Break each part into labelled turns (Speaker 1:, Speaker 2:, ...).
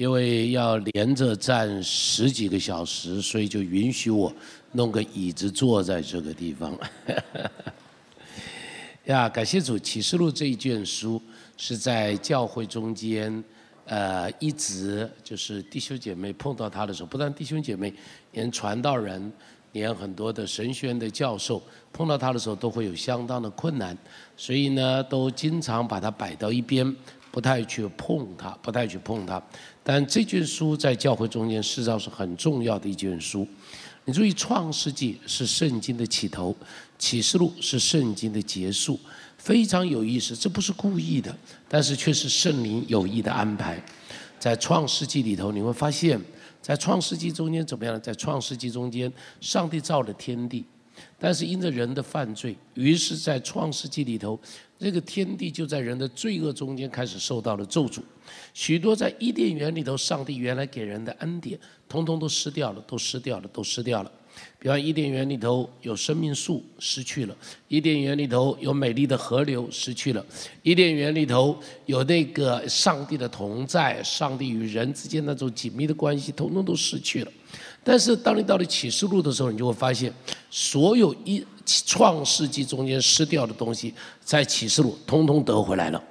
Speaker 1: 因为要连着站十几个小时，所以就允许我弄个椅子坐在这个地方。呀，感谢主，《启示录》这一卷书是在教会中间，呃，一直就是弟兄姐妹碰到他的时候，不但弟兄姐妹，连传道人，连很多的神学院的教授碰到他的时候，都会有相当的困难，所以呢，都经常把它摆到一边。不太去碰它，不太去碰它。但这卷书在教会中间，事实上是很重要的一卷书。你注意，《创世纪》是圣经的起头，《启示录》是圣经的结束，非常有意思。这不是故意的，但是却是圣灵有意的安排。在《创世纪》里头，你会发现，在《创世纪》中间怎么样呢？在《创世纪》中间，上帝造了天地。但是因着人的犯罪，于是，在创世纪里头，这个天地就在人的罪恶中间开始受到了咒诅。许多在伊甸园里头，上帝原来给人的恩典，通通都失掉了，都失掉了，都失掉了。比方伊甸园里头有生命树失去了，伊甸园里头有美丽的河流失去了，伊甸园里头有那个上帝的同在，上帝与人之间那种紧密的关系，通通都失去了。但是当你到了启示录的时候，你就会发现，所有一创世纪中间失掉的东西，在启示录通通得回来了。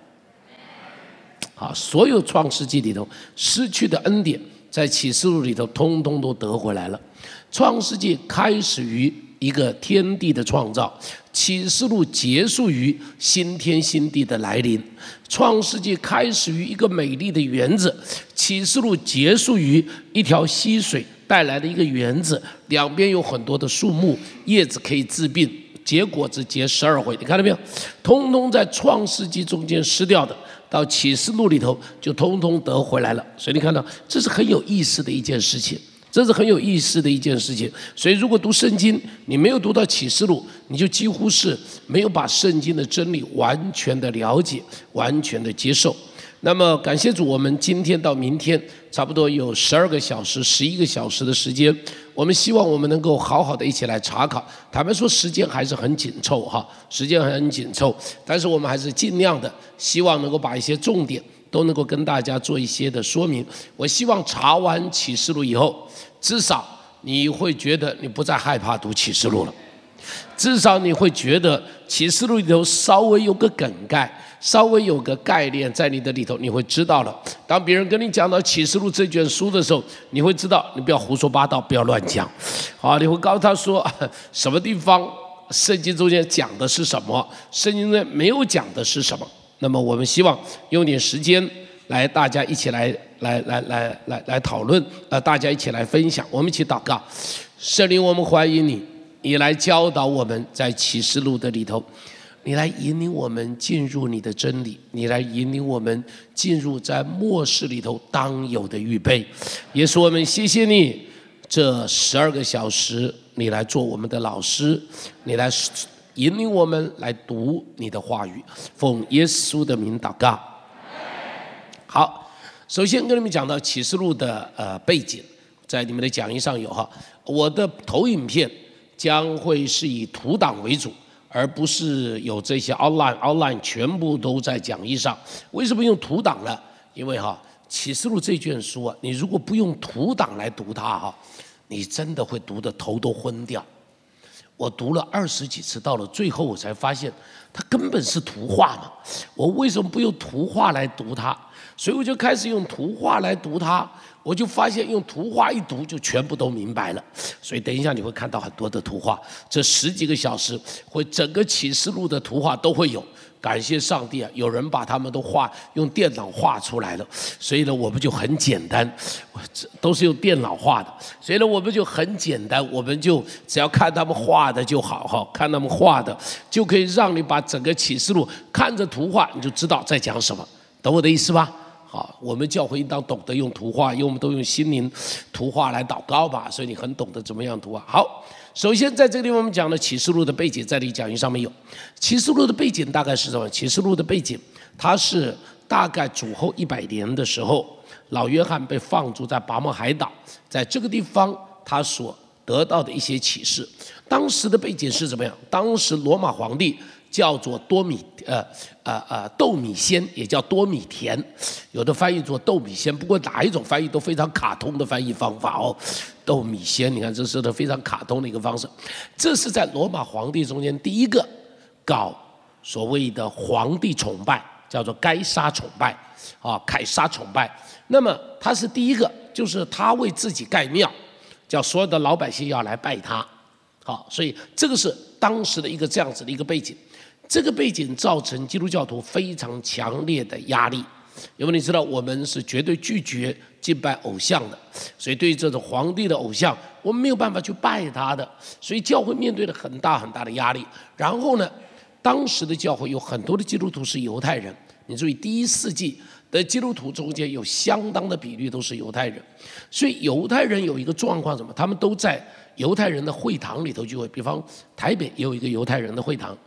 Speaker 1: 好，所有创世纪里头失去的恩典，在启示录里头通通都得回来了。创世纪开始于一个天地的创造，启示录结束于新天新地的来临。创世纪开始于一个美丽的园子，启示录结束于一条溪水。带来的一个园子，两边有很多的树木，叶子可以治病，结果子结十二回，你看到没有？通通在创世纪中间失掉的，到启示录里头就通通得回来了。所以你看到，这是很有意思的一件事情，这是很有意思的一件事情。所以如果读圣经，你没有读到启示录，你就几乎是没有把圣经的真理完全的了解，完全的接受。那么感谢主，我们今天到明天差不多有十二个小时、十一个小时的时间。我们希望我们能够好好的一起来查考。坦白说，时间还是很紧凑哈，时间很紧凑。但是我们还是尽量的，希望能够把一些重点都能够跟大家做一些的说明。我希望查完启示录以后，至少你会觉得你不再害怕读启示录了，至少你会觉得启示录里头稍微有个梗概。稍微有个概念在你的里头，你会知道了。当别人跟你讲到启示录这卷书的时候，你会知道，你不要胡说八道，不要乱讲。好，你会告诉他说，什么地方圣经中间讲的是什么，圣经中没有讲的是什么。那么我们希望用点时间来，大家一起来，来来来来来讨论，呃，大家一起来分享，我们一起祷告。圣灵，我们欢迎你，你来教导我们在启示录的里头。你来引领我们进入你的真理，你来引领我们进入在末世里头当有的预备。也是我们谢谢你，这十二个小时，你来做我们的老师，你来引领我们来读你的话语，奉耶稣的名祷告。好，首先跟你们讲到启示录的呃背景，在你们的讲义上有哈，我的投影片将会是以图档为主。而不是有这些 outline，outline 全部都在讲义上。为什么用图档呢？因为哈，启示录这卷书啊，你如果不用图档来读它哈，你真的会读的头都昏掉。我读了二十几次，到了最后我才发现，它根本是图画嘛。我为什么不用图画来读它？所以我就开始用图画来读它。我就发现用图画一读就全部都明白了，所以等一下你会看到很多的图画，这十几个小时会整个启示录的图画都会有。感谢上帝啊，有人把他们都画用电脑画出来了，所以呢我们就很简单，这都是用电脑画的，所以呢我们就很简单，我们就只要看他们画的就好哈，看他们画的就可以让你把整个启示录看着图画你就知道在讲什么，懂我的意思吧？好，我们教会应当懂得用图画，因为我们都用心灵图画来祷告吧，所以你很懂得怎么样图画。好，首先在这个地方我们讲了启示录的背景，在你讲义上面有。启示录的背景大概是什么？启示录的背景，它是大概主后一百年的时候，老约翰被放逐在拔摩海岛，在这个地方他所得到的一些启示。当时的背景是怎么样？当时罗马皇帝叫做多米呃呃呃豆米仙，也叫多米田，有的翻译做豆米仙，不过哪一种翻译都非常卡通的翻译方法哦。豆米仙，你看这是的非常卡通的一个方式。这是在罗马皇帝中间第一个搞所谓的皇帝崇拜，叫做该杀崇拜啊，凯撒崇拜。那么他是第一个，就是他为自己盖庙，叫所有的老百姓要来拜他。好，所以这个是当时的一个这样子的一个背景。这个背景造成基督教徒非常强烈的压力，因为你知道我们是绝对拒绝敬拜偶像的，所以对于这种皇帝的偶像，我们没有办法去拜他的，所以教会面对了很大很大的压力。然后呢，当时的教会有很多的基督徒是犹太人，你注意第一世纪在基督徒中间有相当的比例都是犹太人，所以犹太人有一个状况什么？他们都在。犹太人的会堂里头聚会，比方台北也有一个犹太人的会堂。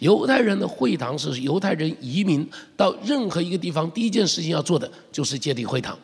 Speaker 1: 犹太人的会堂是犹太人移民到任何一个地方，第一件事情要做的就是建立会堂。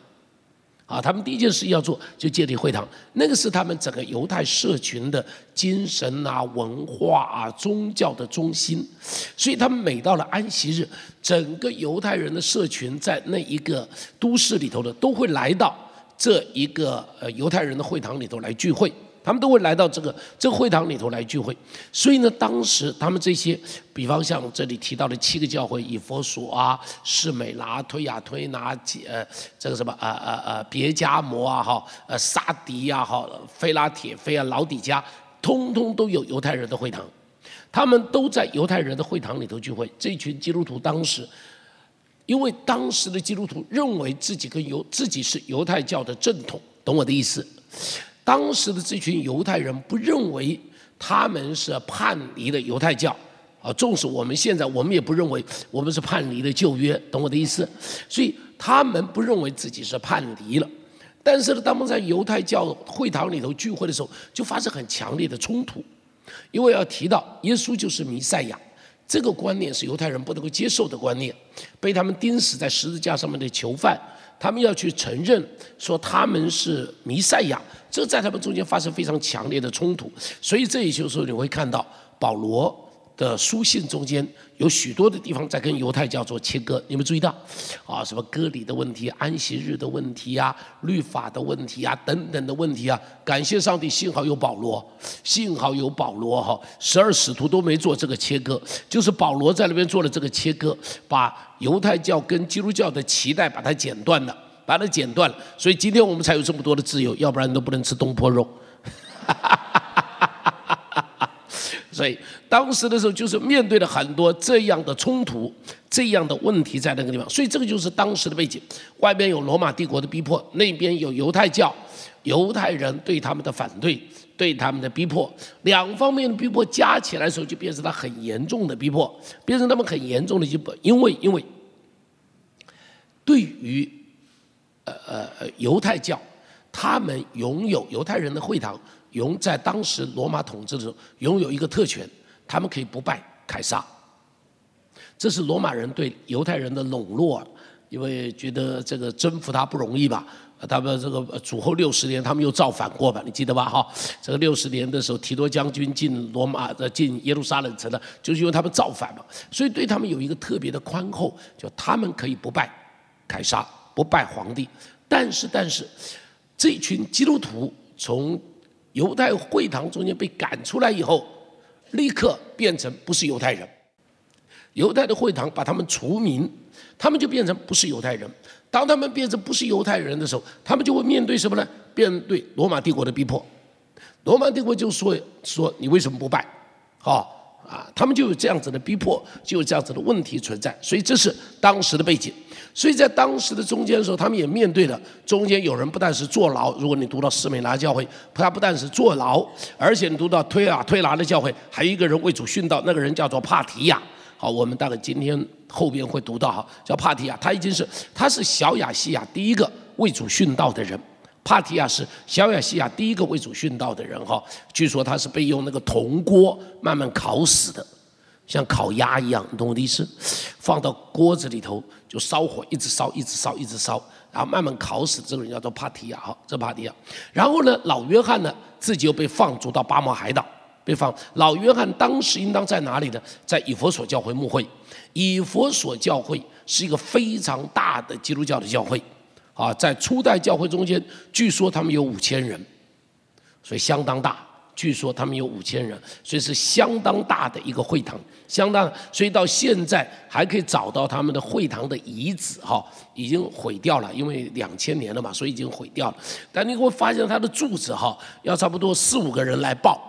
Speaker 1: 啊，他们第一件事要做就建立会堂，那个是他们整个犹太社群的精神啊、文化啊、宗教的中心。所以他们每到了安息日，整个犹太人的社群在那一个都市里头的都会来到这一个呃犹太人的会堂里头来聚会。他们都会来到这个这个会堂里头来聚会，所以呢，当时他们这些，比方像这里提到的七个教会，以佛所啊、士美拿、推雅推拿、呃这个什么呃呃呃别加摩啊哈、呃沙迪呀哈、菲拉铁菲啊、老底加，通通都有犹太人的会堂，他们都在犹太人的会堂里头聚会。这群基督徒当时，因为当时的基督徒认为自己跟犹自己是犹太教的正统，懂我的意思？当时的这群犹太人不认为他们是叛离了犹太教，啊，纵使我们现在我们也不认为我们是叛离了旧约，懂我的意思？所以他们不认为自己是叛离了，但是呢，他们在犹太教会堂里头聚会的时候，就发生很强烈的冲突，因为要提到耶稣就是弥赛亚，这个观念是犹太人不能够接受的观念，被他们钉死在十字架上面的囚犯。他们要去承认说他们是弥赛亚，这在他们中间发生非常强烈的冲突。所以这也就是说，你会看到保罗的书信中间有许多的地方在跟犹太教做切割。你们注意到啊，什么割礼的问题、安息日的问题啊、律法的问题啊等等的问题啊。感谢上帝，幸好有保罗，幸好有保罗哈。十二使徒都没做这个切割，就是保罗在那边做了这个切割，把。犹太教跟基督教的脐带把它剪断了，把它剪断了，所以今天我们才有这么多的自由，要不然都不能吃东坡肉。所以当时的时候就是面对了很多这样的冲突、这样的问题在那个地方，所以这个就是当时的背景。外边有罗马帝国的逼迫，那边有犹太教、犹太人对他们的反对、对他们的逼迫，两方面的逼迫加起来的时候，就变成了很严重的逼迫，变成他们很严重的逼迫。因为因为对于呃呃犹太教，他们拥有犹太人的会堂。拥在当时罗马统治的时候，拥有一个特权，他们可以不拜凯撒。这是罗马人对犹太人的笼络，因为觉得这个征服他不容易吧？他们这个主后六十年，他们又造反过吧？你记得吧？哈，这个六十年的时候，提多将军进罗马的进耶路撒冷城了，就是因为他们造反嘛。所以对他们有一个特别的宽厚，就他们可以不拜凯撒，不拜皇帝。但是但是，这群基督徒从犹太会堂中间被赶出来以后，立刻变成不是犹太人。犹太的会堂把他们除名，他们就变成不是犹太人。当他们变成不是犹太人的时候，他们就会面对什么呢？面对罗马帝国的逼迫。罗马帝国就说：“说你为什么不拜？”好啊，他们就有这样子的逼迫，就有这样子的问题存在。所以这是当时的背景。所以在当时的中间的时候，他们也面对了中间有人不但是坐牢，如果你读到斯美拿教会，他不但是坐牢，而且你读到推啊推拿的教会，还有一个人为主殉道，那个人叫做帕提亚。好，我们大概今天后边会读到哈，叫帕提亚，他已经是他是小亚细亚第一个为主殉道的人。帕提亚是小亚细亚第一个为主殉道的人哈，据说他是被用那个铜锅慢慢烤死的。像烤鸭一样，你懂我的意思？放到锅子里头就烧火，一直烧，一直烧，一直烧，然后慢慢烤死。这个人叫做帕提亚，哈，这帕提亚。然后呢，老约翰呢自己又被放逐到巴摩海岛，被放。老约翰当时应当在哪里呢？在以佛所教会牧会。以佛所教会是一个非常大的基督教的教会，啊，在初代教会中间，据说他们有五千人，所以相当大。据说他们有五千人，所以是相当大的一个会堂，相当，所以到现在还可以找到他们的会堂的遗址，哈，已经毁掉了，因为两千年了嘛，所以已经毁掉了。但你会发现它的柱子，哈，要差不多四五个人来抱，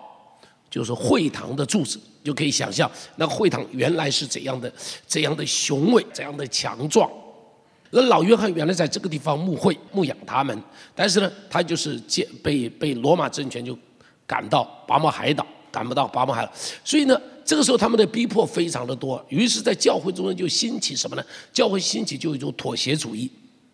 Speaker 1: 就是会堂的柱子，就可以想象那个会堂原来是怎样的，怎样的雄伟，怎样的强壮。那老约翰原来在这个地方牧会牧养他们，但是呢，他就是被被罗马政权就。赶到拔摩海岛，赶不到拔摩海岛，所以呢，这个时候他们的逼迫非常的多，于是，在教会中间就兴起什么呢？教会兴起就有一种妥协主义。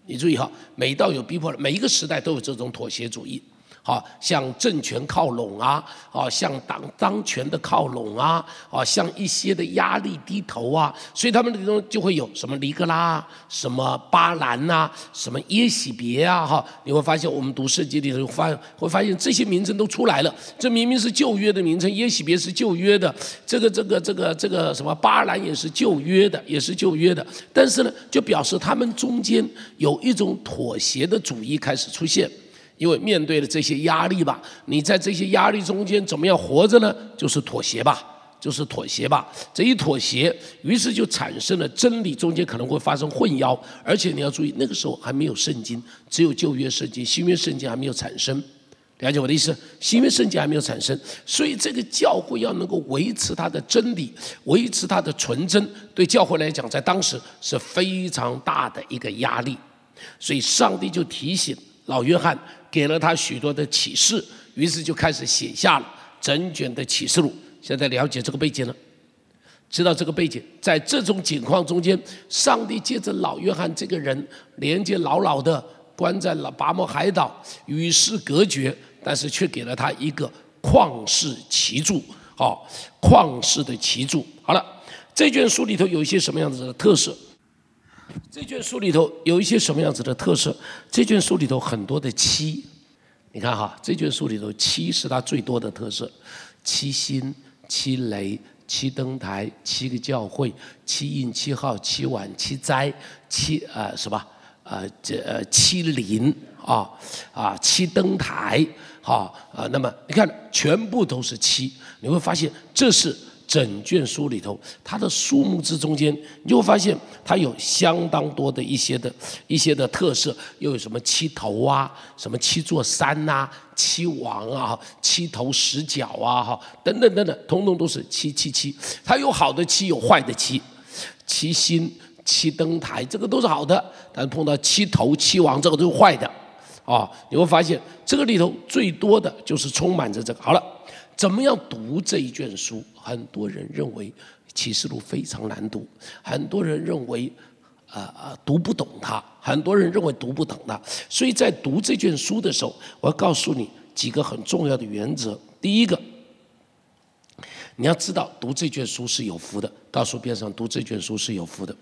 Speaker 1: 你注意哈，每到有逼迫，每一个时代都有这种妥协主义。好，向政权靠拢啊，啊，向党当权的靠拢啊，啊，向一些的压力低头啊，所以他们里头就会有什么尼格拉、什么巴兰呐、什么耶喜别啊，哈，你会发现我们读圣经里头发会发现这些名称都出来了，这明明是旧约的名称，耶喜别是旧约的，这个这个这个这个什么巴兰也是旧约的，也是旧约的，但是呢，就表示他们中间有一种妥协的主义开始出现。因为面对了这些压力吧，你在这些压力中间怎么样活着呢？就是妥协吧，就是妥协吧。这一妥协，于是就产生了真理中间可能会发生混淆，而且你要注意，那个时候还没有圣经，只有旧约圣经，新约圣经还没有产生。了解我的意思？新约圣经还没有产生，所以这个教会要能够维持它的真理，维持它的纯真，对教会来讲，在当时是非常大的一个压力。所以上帝就提醒老约翰。给了他许多的启示，于是就开始写下了整卷的启示录。现在了解这个背景了，知道这个背景，在这种情况中间，上帝借着老约翰这个人，连接牢牢的关在了拔摩海岛，与世隔绝，但是却给了他一个旷世奇著，好，旷世的奇著。好了，这卷书里头有一些什么样子的特色？这卷书里头有一些什么样子的特色？这卷书里头很多的七，你看哈，这卷书里头七是它最多的特色：七星、七雷、七灯台、七个教会、七印、七号、七碗、七斋、七呃什么呃这呃七灵啊啊七灯台哈啊，那么你看全部都是七，你会发现这是。整卷书里头，它的数目字中间，你就会发现它有相当多的一些的一些的特色，又有什么七头啊，什么七座山呐，七王啊，七头十角啊，哈，等等等等，通通都是七七七。它有好的七，有坏的七，七星、七灯台，这个都是好的，但碰到七头、七王，这个都是坏的，啊，你会发现这个里头最多的就是充满着这个。好了。怎么样读这一卷书？很多人认为启示录非常难读，很多人认为啊啊读不懂它，很多人认为读不懂它。所以在读这卷书的时候，我要告诉你几个很重要的原则。第一个，你要知道读这卷书是有福的。告诉边上读这卷书是有福的。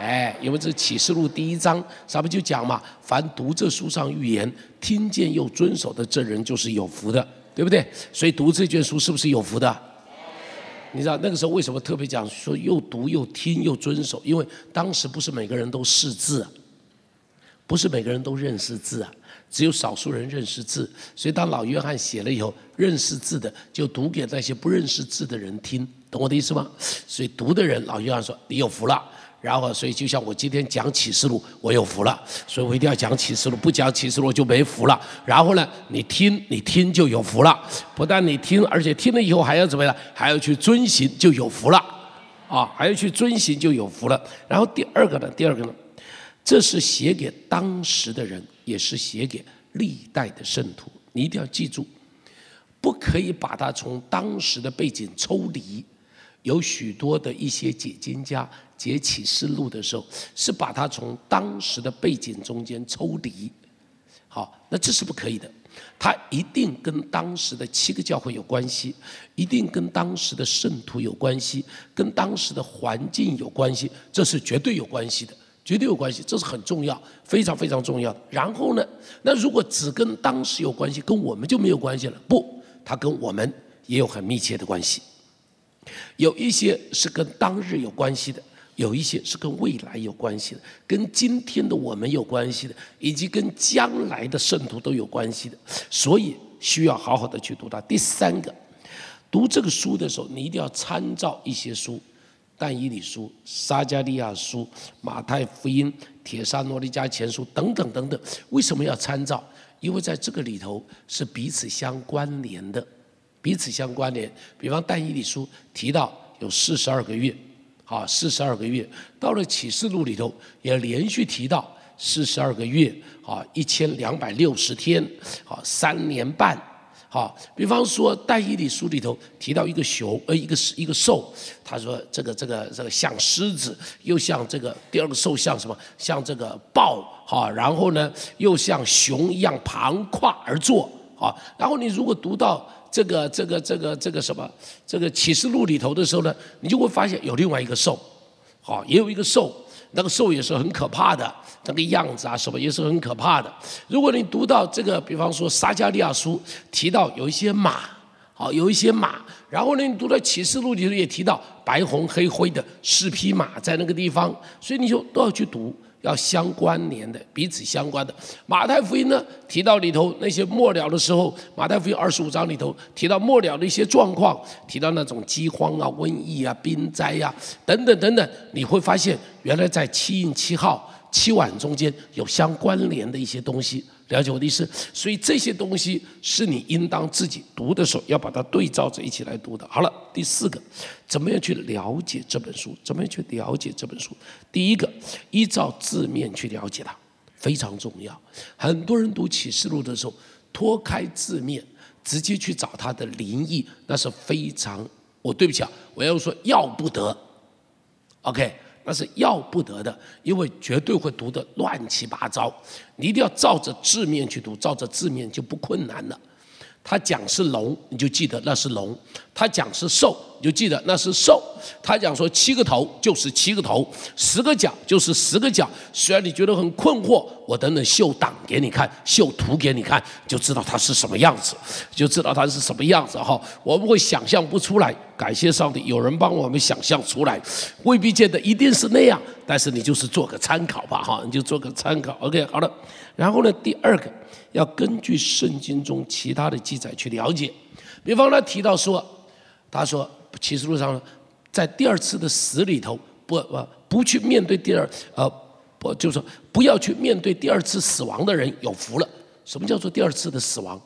Speaker 1: 哎，因为这启示录第一章上面就讲嘛，凡读这书上预言、听见又遵守的这人就是有福的，对不对？所以读这卷书是不是有福的？你知道那个时候为什么特别讲说又读又听又遵守？因为当时不是每个人都识字，不是每个人都认识字啊，只有少数人认识字。所以当老约翰写了以后，认识字的就读给那些不认识字的人听，懂我的意思吗？所以读的人，老约翰说你有福了。然后，所以就像我今天讲启示录，我有福了，所以我一定要讲启示录，不讲启示录就没福了。然后呢，你听，你听就有福了，不但你听，而且听了以后还要怎么样？还要去遵行，就有福了，啊，还要去遵行就有福了。然后第二个呢，第二个呢，这是写给当时的人，也是写给历代的圣徒。你一定要记住，不可以把它从当时的背景抽离。有许多的一些解经家解启示录的时候，是把它从当时的背景中间抽离。好，那这是不可以的。它一定跟当时的七个教会有关系，一定跟当时的圣徒有关系，跟当时的环境有关系，这是绝对有关系的，绝对有关系，这是很重要，非常非常重要。然后呢，那如果只跟当时有关系，跟我们就没有关系了？不。它跟我们也有很密切的关系。有一些是跟当日有关系的，有一些是跟未来有关系的，跟今天的我们有关系的，以及跟将来的圣徒都有关系的。所以需要好好的去读它。第三个，读这个书的时候，你一定要参照一些书，《但以理书》《撒加利亚书》《马太福音》《铁沙罗利迦前书》等等等等。为什么要参照？因为在这个里头是彼此相关联的。彼此相关联，比方但以理书提到有四十二个月，啊，四十二个月。到了启示录里头也连续提到四十二个月，啊，一千两百六十天，啊，三年半，好。比方说但以理书里头提到一个熊，呃，一个一个兽，他说这个这个这个像狮子，又像这个第二个兽像什么？像这个豹，哈，然后呢又像熊一样旁跨而坐，啊。然后你如果读到。这个这个这个这个什么？这个启示录里头的时候呢，你就会发现有另外一个兽，好，也有一个兽，那个兽也是很可怕的，那个样子啊什么也是很可怕的。如果你读到这个，比方说撒加利亚书提到有一些马，好，有一些马，然后呢，你读到启示录里头也提到白红黑灰的四匹马在那个地方，所以你就都要去读。要相关联的，彼此相关的。马太福音呢，提到里头那些末了的时候，马太福音二十五章里头提到末了的一些状况，提到那种饥荒啊、瘟疫啊、兵灾呀等等等等，你会发现原来在七印七号。七晚中间有相关联的一些东西，了解我的意思。所以这些东西是你应当自己读的时候要把它对照着一起来读的。好了，第四个，怎么样去了解这本书？怎么样去了解这本书？第一个，依照字面去了解它，非常重要。很多人读启示录的时候，脱开字面，直接去找它的灵意，那是非常……我对不起啊，我要说要不得。OK。那是要不得的，因为绝对会读得乱七八糟。你一定要照着字面去读，照着字面就不困难了。他讲是龙，你就记得那是龙；他讲是兽，你就记得那是兽。他讲说七个头就是七个头，十个角就是十个角。虽然你觉得很困惑，我等等秀档给你看，秀图给你看，就知道它是什么样子，就知道它是什么样子哈。我们会想象不出来，感谢上帝，有人帮我们想象出来，未必见得一定是那样，但是你就是做个参考吧哈，你就做个参考。OK，好了，然后呢，第二个。要根据圣经中其他的记载去了解，比方他提到说，他说启示录上，在第二次的死里头，不不不去面对第二呃不就是不要去面对第二次死亡的人有福了。什么叫做第二次的死亡？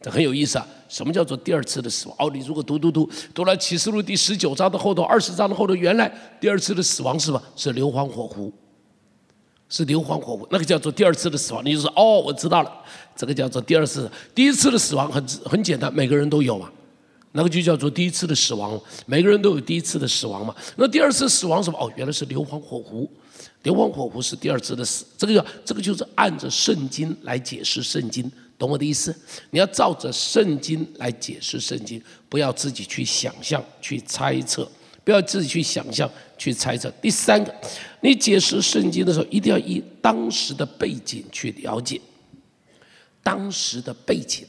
Speaker 1: 这很有意思啊！什么叫做第二次的死亡？哦，你如果读读读读了启示录第十九章的后头，二十章的后头，原来第二次的死亡是什么？是硫磺火湖。是硫磺火湖，那个叫做第二次的死亡。你就说哦，我知道了，这个叫做第二次。第一次的死亡很很简单，每个人都有嘛，那个就叫做第一次的死亡。每个人都有第一次的死亡嘛。那第二次死亡什么？哦，原来是硫磺火湖，硫磺火湖是第二次的死。这个叫这个就是按着圣经来解释圣经，懂我的意思？你要照着圣经来解释圣经，不要自己去想象、去猜测。不要自己去想象、去猜测。第三个，你解释圣经的时候，一定要以当时的背景去了解。当时的背景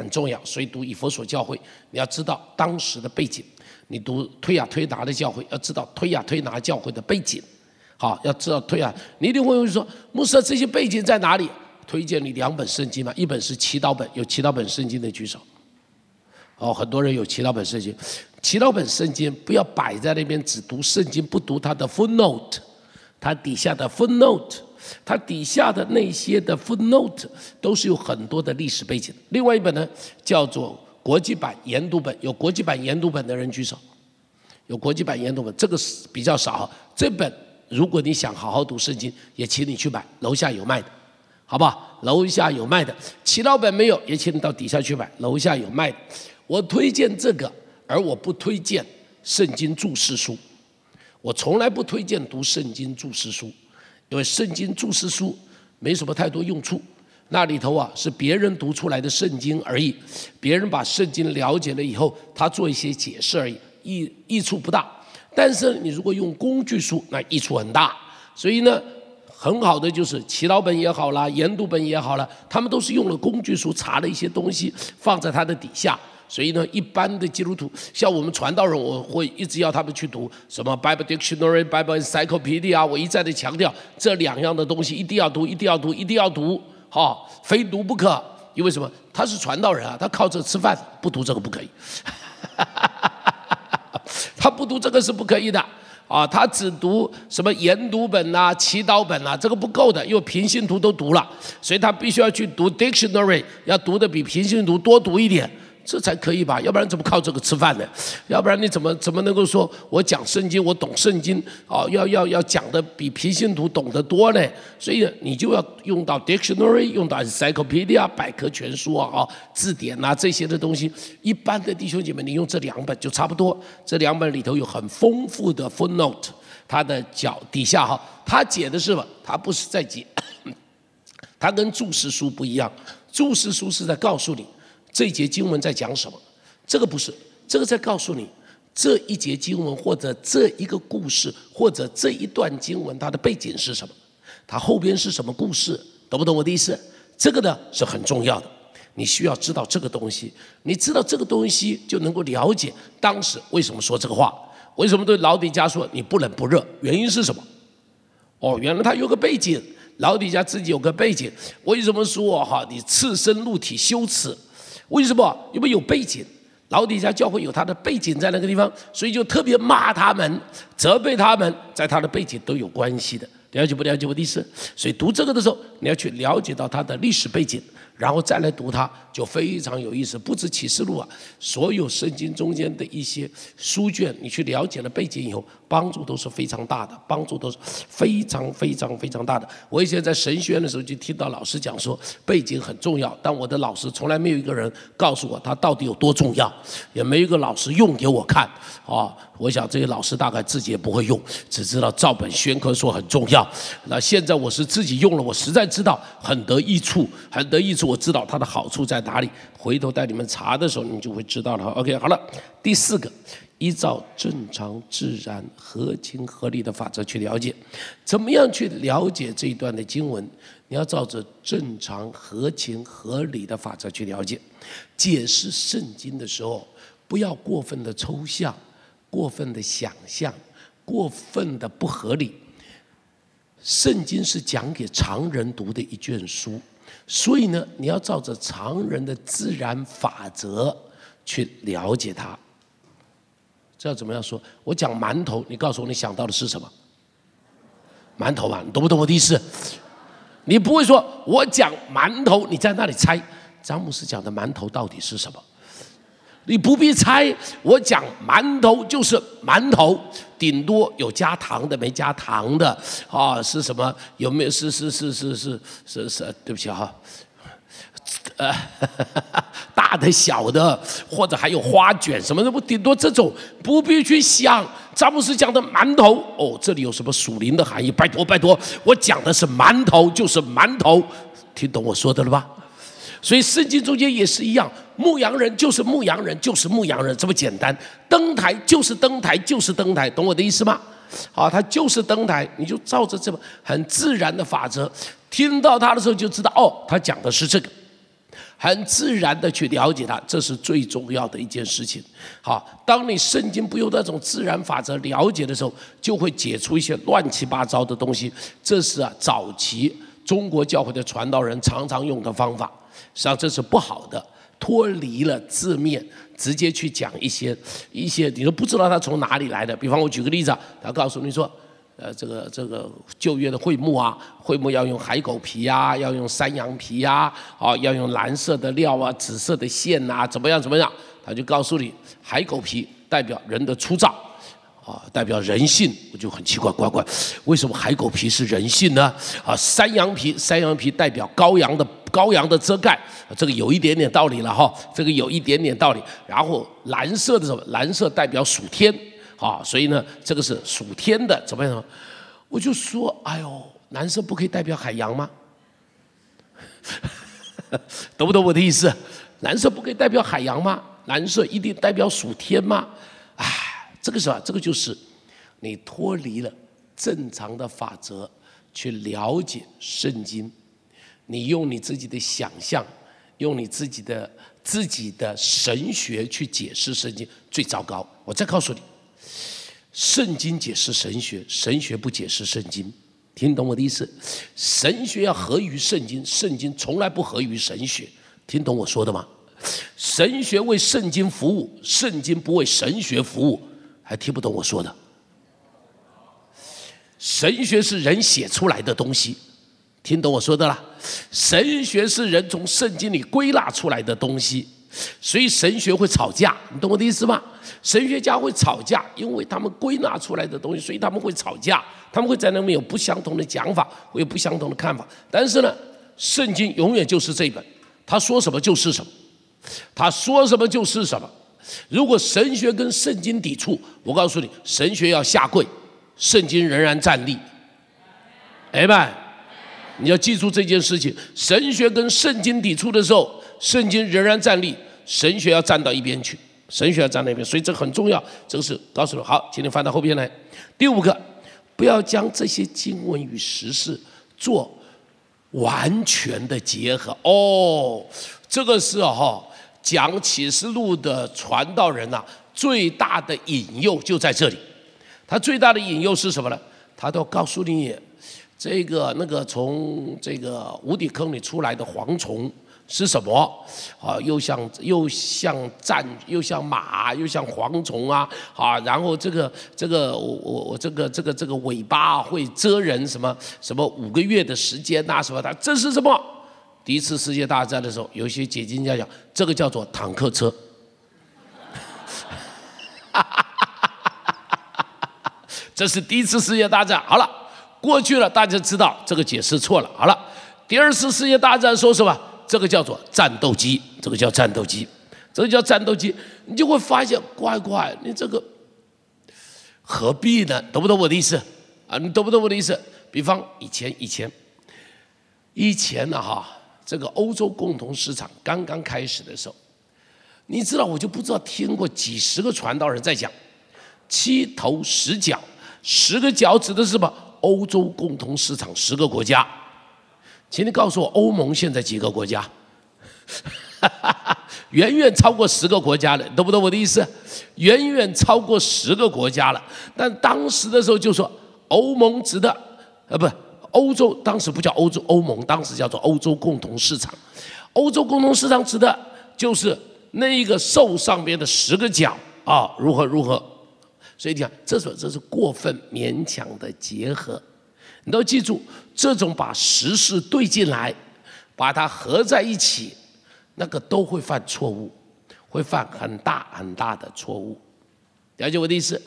Speaker 1: 很重要，所以读以佛所教会，你要知道当时的背景。你读推亚推拿的教会，要知道推亚推拿教会的背景。好，要知道推亚，你一定会说，牧师，这些背景在哪里？推荐你两本圣经嘛，一本是祈祷本，有祈祷本圣经的举手。哦，很多人有祈祷本圣经。祈祷本圣经不要摆在那边，只读圣经不读它的 footnote，它底下的 footnote，它底下的那些的 footnote 都是有很多的历史背景。另外一本呢，叫做国际版研读本，有国际版研读本的人举手。有国际版研读本，这个是比较少。这本如果你想好好读圣经，也请你去买，楼下有卖的，好不好？楼下有卖的。祈祷本没有，也请你到底下去买，楼下有卖的。我推荐这个。而我不推荐圣经注释书，我从来不推荐读圣经注释书，因为圣经注释书没什么太多用处，那里头啊是别人读出来的圣经而已，别人把圣经了解了以后，他做一些解释而已，益益处不大。但是你如果用工具书，那益处很大。所以呢，很好的就是祈祷本也好啦，研读本也好了，他们都是用了工具书查了一些东西放在它的底下。所以呢，一般的基督徒像我们传道人，我会一直要他们去读什么 Bible Dictionary、Bible Encyclopedia。我一再的强调这两样的东西一定要读，一定要读，一定要读，好，非读不可。因为什么？他是传道人啊，他靠这吃饭，不读这个不可以。他不读这个是不可以的啊，他只读什么研读本呐、祈祷本呐，这个不够的，因为平信徒都读了，所以他必须要去读 Dictionary，要读的比平信徒多读一点。这才可以吧，要不然怎么靠这个吃饭呢？要不然你怎么怎么能够说我讲圣经，我懂圣经啊？要要要讲的比皮信徒懂得多呢？所以你就要用到 dictionary，用到 encyclopedia 百科全书啊、啊字典呐这些的东西。一般的弟兄姐妹，你用这两本就差不多。这两本里头有很丰富的 footnote，它的脚底下哈，它解的是吧？它不是在解，它跟注释书不一样。注释书是在告诉你。这一节经文在讲什么？这个不是，这个在告诉你这一节经文或者这一个故事或者这一段经文它的背景是什么，它后边是什么故事，懂不懂我的意思？这个呢是很重要的，你需要知道这个东西，你知道这个东西就能够了解当时为什么说这个话，为什么对老底家说你不冷不热，原因是什么？哦，原来他有个背景，老底家自己有个背景，为什么说哈你赤身露体羞耻？为什么？因为有背景，老底下教会有他的背景在那个地方，所以就特别骂他们、责备他们，在他的背景都有关系的。了解不了解我的意思？所以读这个的时候，你要去了解到他的历史背景。然后再来读它，就非常有意思。不止启示录啊，所有圣经中间的一些书卷，你去了解了背景以后，帮助都是非常大的，帮助都是非常非常非常大的。我以前在神学院的时候就听到老师讲说，背景很重要，但我的老师从来没有一个人告诉我他到底有多重要，也没有一个老师用给我看啊。我想这些老师大概自己也不会用，只知道照本宣科说很重要。那现在我是自己用了，我实在知道很得益处，很得益处。我知道它的好处在哪里，回头带你们查的时候，你们就会知道了。OK，好了，第四个，依照正常、自然、合情合理的法则去了解，怎么样去了解这一段的经文？你要照着正常、合情合理的法则去了解。解释圣经的时候，不要过分的抽象、过分的想象、过分的不合理。圣经是讲给常人读的一卷书。所以呢，你要照着常人的自然法则去了解它。这要怎么样说？我讲馒头，你告诉我你想到的是什么？馒头吧，你懂不懂我的意思？你不会说我讲馒头，你在那里猜詹姆斯讲的馒头到底是什么？你不必猜，我讲馒头就是馒头，顶多有加糖的，没加糖的，啊，是什么？有没有？是是是是是是是，对不起哈，呃，大的、小的，或者还有花卷什么的，不顶多这种，不必去想。詹姆斯讲的馒头，哦，这里有什么属灵的含义？拜托拜托，我讲的是馒头就是馒头，听懂我说的了吧？所以圣经中间也是一样，牧羊人就是牧羊人，就是牧羊人，这么简单。登台就是登台，就是登台，懂我的意思吗？好，他就是登台，你就照着这么很自然的法则，听到他的时候就知道，哦，他讲的是这个，很自然的去了解他，这是最重要的一件事情。好，当你圣经不用那种自然法则了解的时候，就会解出一些乱七八糟的东西。这是啊，早期中国教会的传道人常常用的方法。实际上这是不好的，脱离了字面，直接去讲一些一些你都不知道他从哪里来的。比方我举个例子啊，他告诉你说，呃，这个这个旧约的会幕啊，会幕要用海狗皮呀，要用山羊皮呀，啊，要用蓝色的料啊，紫色的线呐，怎么样怎么样？他就告诉你，海狗皮代表人的粗糙。啊，代表人性，我就很奇怪，乖乖，为什么海狗皮是人性呢？啊，山羊皮，山羊皮代表羔羊的羔羊的遮盖，这个有一点点道理了哈，这个有一点点道理。然后蓝色的什么？蓝色代表属天，啊，所以呢，这个是属天的，怎么样？我就说，哎呦，蓝色不可以代表海洋吗？懂不懂我的意思？蓝色不可以代表海洋吗？蓝色一定代表属天吗？这个是啊？这个就是你脱离了正常的法则，去了解圣经，你用你自己的想象，用你自己的自己的神学去解释圣经，最糟糕。我再告诉你，圣经解释神学，神学不解释圣经。听懂我的意思？神学要合于圣经，圣经从来不合于神学。听懂我说的吗？神学为圣经服务，圣经不为神学服务。还听不懂我说的？神学是人写出来的东西，听懂我说的了？神学是人从圣经里归纳出来的东西，所以神学会吵架，你懂我的意思吗？神学家会吵架，因为他们归纳出来的东西，所以他们会吵架。他们会在那边有不相同的讲法，会有不相同的看法。但是呢，圣经永远就是这本，他说什么就是什么，他说什么就是什么。如果神学跟圣经抵触，我告诉你，神学要下跪，圣经仍然站立。哎们，你要记住这件事情：神学跟圣经抵触的时候，圣经仍然站立，神学要站到一边去，神学要站那边。所以这很重要，这个是告诉你。好，请你翻到后边来，第五个。不要将这些经文与实事做完全的结合哦，这个是哈讲启示录的传道人呐，最大的引诱就在这里。他最大的引诱是什么呢？他都告诉你，这个那个从这个无底坑里出来的蝗虫。是什么？啊，又像又像战，又像马，又像蝗虫啊！啊，然后这个这个我我我这个这个这个尾巴会蛰人，什么什么五个月的时间呐，什么的，这是什么？第一次世界大战的时候，有些解经家讲，这个叫做坦克车。这是第一次世界大战，好了，过去了，大家知道这个解释错了。好了，第二次世界大战说什么？这个叫做战斗机，这个叫战斗机，这个叫战斗机，你就会发现，乖乖，你这个何必呢？懂不懂我的意思？啊，你懂不懂我的意思？比方以前，以前，以前呢，哈，这个欧洲共同市场刚刚开始的时候，你知道，我就不知道听过几十个传道人在讲七头十脚，十个脚指的是什么？欧洲共同市场十个国家。请你告诉我，欧盟现在几个国家？远远超过十个国家了，懂不懂我的意思？远远超过十个国家了。但当时的时候就说，欧盟指的，呃，不，欧洲当时不叫欧洲欧盟，当时叫做欧洲共同市场。欧洲共同市场指的就是那一个兽上边的十个角啊，如何如何。所以你看，这是这是过分勉强的结合。你都记住，这种把实事对进来，把它合在一起，那个都会犯错误，会犯很大很大的错误。了解我的意思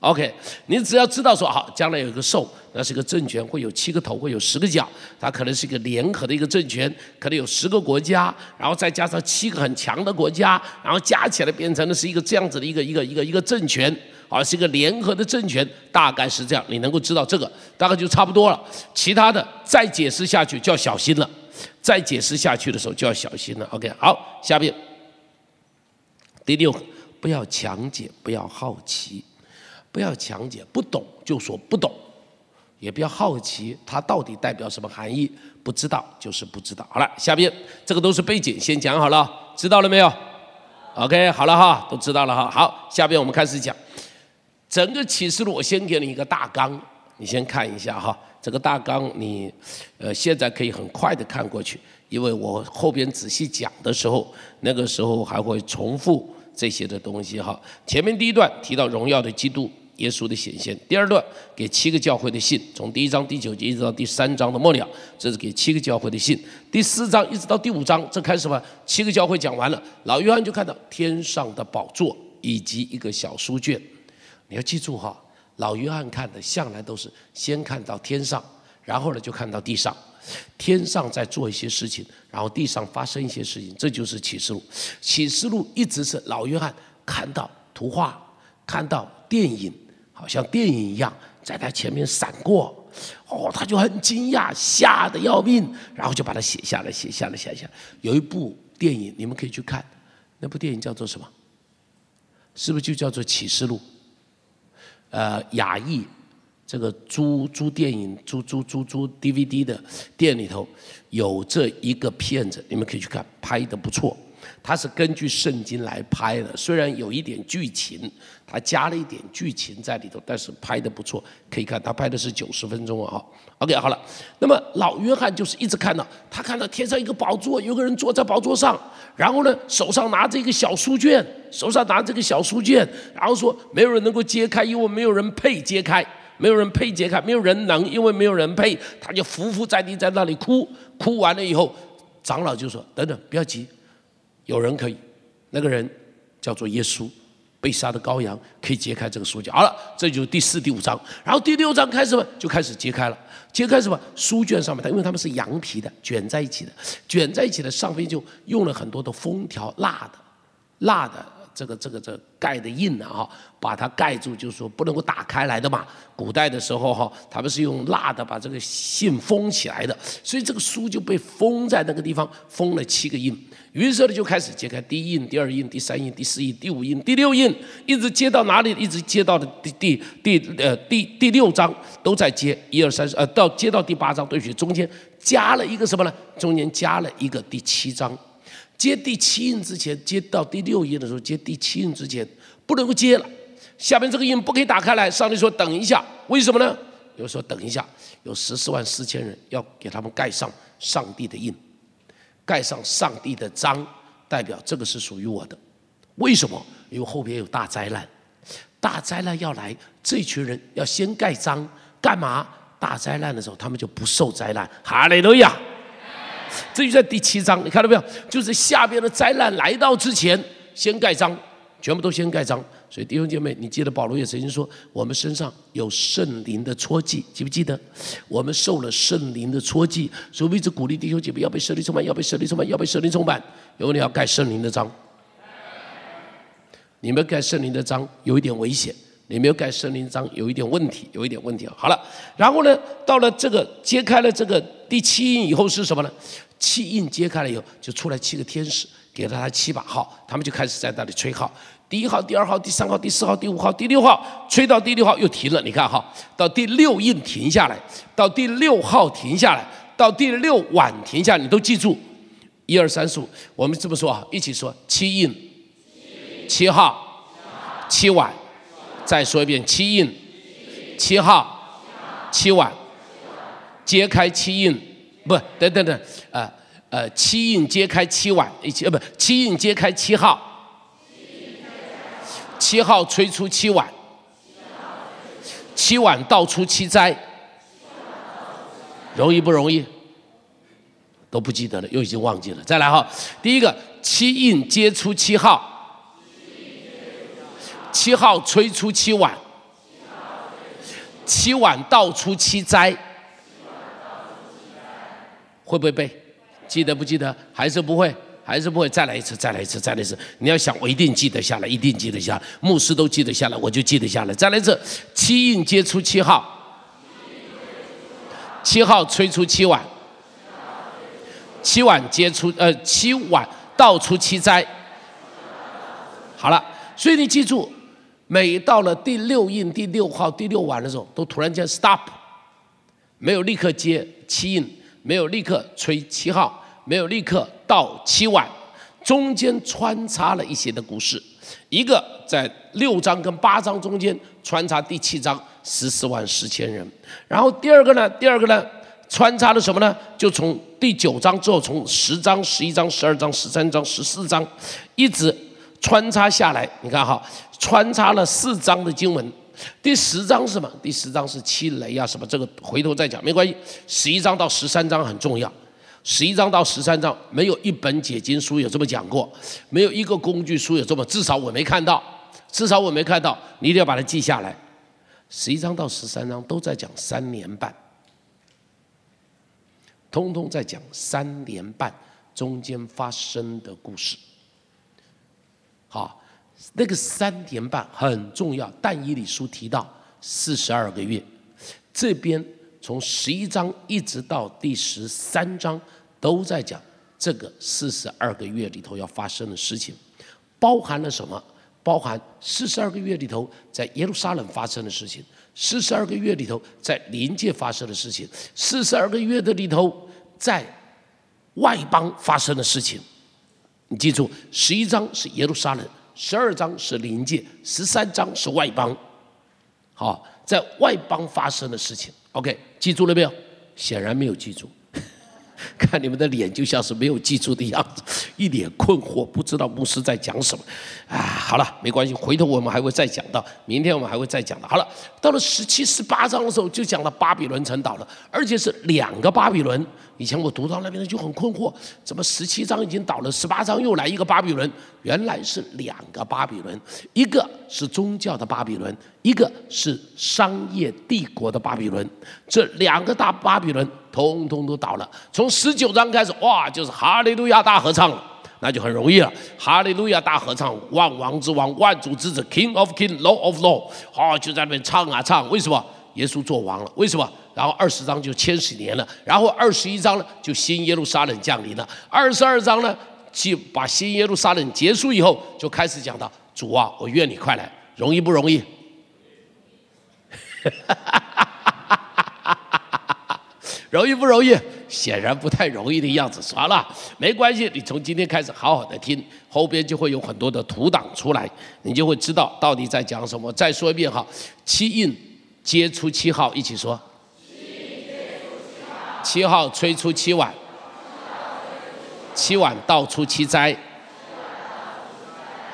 Speaker 1: ？OK，你只要知道说好，将来有一个兽，那是个政权，会有七个头，会有十个角，它可能是一个联合的一个政权，可能有十个国家，然后再加上七个很强的国家，然后加起来变成的是一个这样子的一个一个一个一个政权。而是一个联合的政权，大概是这样。你能够知道这个，大概就差不多了。其他的再解释下去就要小心了。再解释下去的时候就要小心了。OK，好，下面第六，不要强解，不要好奇，不要强解，不懂就说不懂，也不要好奇它到底代表什么含义，不知道就是不知道。好了，下边这个都是背景，先讲好了，知道了没有？OK，好了哈，都知道了哈。好，下边我们开始讲。整个启示录，我先给你一个大纲，你先看一下哈。这个大纲你，呃，现在可以很快的看过去，因为我后边仔细讲的时候，那个时候还会重复这些的东西哈。前面第一段提到荣耀的基督耶稣的显现，第二段给七个教会的信，从第一章第九节一直到第三章的末了，这是给七个教会的信。第四章一直到第五章，这开始吧，七个教会讲完了，老约翰就看到天上的宝座以及一个小书卷。你要记住哈，老约翰看的向来都是先看到天上，然后呢就看到地上，天上在做一些事情，然后地上发生一些事情，这就是启示录。启示录一直是老约翰看到图画，看到电影，好像电影一样在他前面闪过，哦，他就很惊讶，吓得要命，然后就把它写下来，写下来，写下来。有一部电影你们可以去看，那部电影叫做什么？是不是就叫做启示录？呃，亚裔这个租租电影、租租租租 DVD 的店里头有这一个片子，你们可以去看，拍的不错。它是根据圣经来拍的，虽然有一点剧情，它加了一点剧情在里头，但是拍的不错，可以看。他拍的是九十分钟啊，OK，好了。那么老约翰就是一直看到，他看到天上一个宝座，有个人坐在宝座上，然后呢手上拿着一个小书卷，手上拿着个小书卷，然后说没有人能够揭开，因为没有人配揭开。没有人配揭开，没有人能，因为没有人配，他就伏伏在地，在那里哭。哭完了以后，长老就说：“等等，不要急，有人可以。那个人叫做耶稣，被杀的羔羊，可以揭开这个书卷。好了，这就是第四、第五章。然后第六章开始嘛，就开始揭开了。揭开什么？书卷上面，它因为它们是羊皮的，卷在一起的，卷在一起的上面就用了很多的封条，蜡的，蜡的。”这个这个这盖的印的哈，把它盖住，就是说不能够打开来的嘛。古代的时候哈，他们是用蜡的把这个信封起来的，所以这个书就被封在那个地方，封了七个印。于是呢就开始揭开第一印、第二印、第三印、第四印、第五印、第六印，一直接到哪里？一直接到的第第第呃第第六章都在接一二三四呃到接到第八章，对不起，中间加了一个什么呢？中间加了一个第七章。接第七印之前，接到第六印的时候，接第七印之前不能够接了。下面这个印不可以打开来。上帝说：“等一下，为什么呢？”有说：“等一下，有十四万四千人要给他们盖上上帝的印，盖上上帝的章，代表这个是属于我的。为什么？因为后边有大灾难，大灾难要来，这群人要先盖章，干嘛？大灾难的时候，他们就不受灾难。哈利路亚。”这就在第七章，你看到没有？就是下边的灾难来到之前，先盖章，全部都先盖章。所以弟兄姐妹，你记得保罗也曾经说，我们身上有圣灵的戳记，记不记得？我们受了圣灵的戳记，所以一直鼓励弟兄姐妹要被圣灵充满，要被圣灵充满，要被圣灵充满。因为你要盖圣灵的章，你们盖圣灵的章有一点危险。你没有盖圣灵章，有一点问题，有一点问题啊。好了，然后呢，到了这个揭开了这个第七印以后是什么呢？七印揭开了以后，就出来七个天使，给了他七把号，他们就开始在那里吹号。第一号、第二号、第三号、第四号、第五号、第六号，吹到第六号又停了。你看哈，到第六印停下来，到第六号停下来，到第六晚停下，你都记住，一二三四五，我们这么说啊，一起说：七印、七号、七晚。再说一遍，七印，七号，七晚，揭开七印，不，等等等，呃呃，七印揭开七碗，一起呃不，七印揭开七号，七号吹出七碗，七碗道出七灾，容易不容易？都不记得了，又已经忘记了。再来哈，第一个七印揭出七号。七号吹出七碗，七碗道出七灾，会不会背？记得不记得？还是不会？还是不会？再来一次，再来一次，再来一次！你要想，我一定记得下来，一定记得下来。牧师都记得下来，我就记得下来。再来一次，七印接出七号，七号吹出七碗，七碗接出呃七碗倒出七灾。好了，所以你记住。每到了第六印、第六号、第六碗的时候，都突然间 stop，没有立刻接七印，没有立刻吹七号，没有立刻到七晚，中间穿插了一些的故事。一个在六章跟八章中间穿插第七章十四万四千人，然后第二个呢，第二个呢穿插了什么呢？就从第九章之后，从十章、十一章、十二章、十三章、十四章，一直穿插下来。你看哈。穿插了四章的经文，第十章是什么？第十章是七雷啊，什么？这个回头再讲，没关系。十一章到十三章很重要，十一章到十三章没有一本解经书有这么讲过，没有一个工具书有这么，至少我没看到，至少我没看到，你一定要把它记下来。十一章到十三章都在讲三年半，通通在讲三年半中间发生的故事。好。那个三年半很重要，但以理书提到四十二个月，这边从十一章一直到第十三章都在讲这个四十二个月里头要发生的事情，包含了什么？包含四十二个月里头在耶路撒冷发生的事情，四十二个月里头在临界发生的事情，四十二个月的里头在外邦发生的事情。你记住，十一章是耶路撒冷，十二章是临界，十三章是外邦。好，在外邦发生的事情，OK，记住了没有？显然没有记住。看你们的脸就像是没有记住的样子，一脸困惑，不知道牧师在讲什么。啊，好了，没关系，回头我们还会再讲到，明天我们还会再讲的。好了，到了十七、十八章的时候，就讲到巴比伦城倒了，而且是两个巴比伦。以前我读到那边就很困惑，怎么十七章已经倒了，十八章又来一个巴比伦？原来是两个巴比伦，一个是宗教的巴比伦，一个是商业帝国的巴比伦。这两个大巴比伦通通都倒了。从十九章开始，哇，就是哈利路亚大合唱了，那就很容易了。哈利路亚大合唱，万王之王，万主之子，King of King，Lord of Lord，好，就在那边唱啊唱。为什么？耶稣做王了。为什么？然后二十章就千禧年了，然后二十一章呢就新耶路撒冷降临了，二十二章呢就把新耶路撒冷结束以后就开始讲到主啊，我愿你快来，容易不容易？容易不容易？显然不太容易的样子。算了，没关系，你从今天开始好好的听，后边就会有很多的图档出来，你就会知道到底在讲什么。再说一遍哈，七印接出七号，一起说。七号吹出七碗，七碗倒出七灾。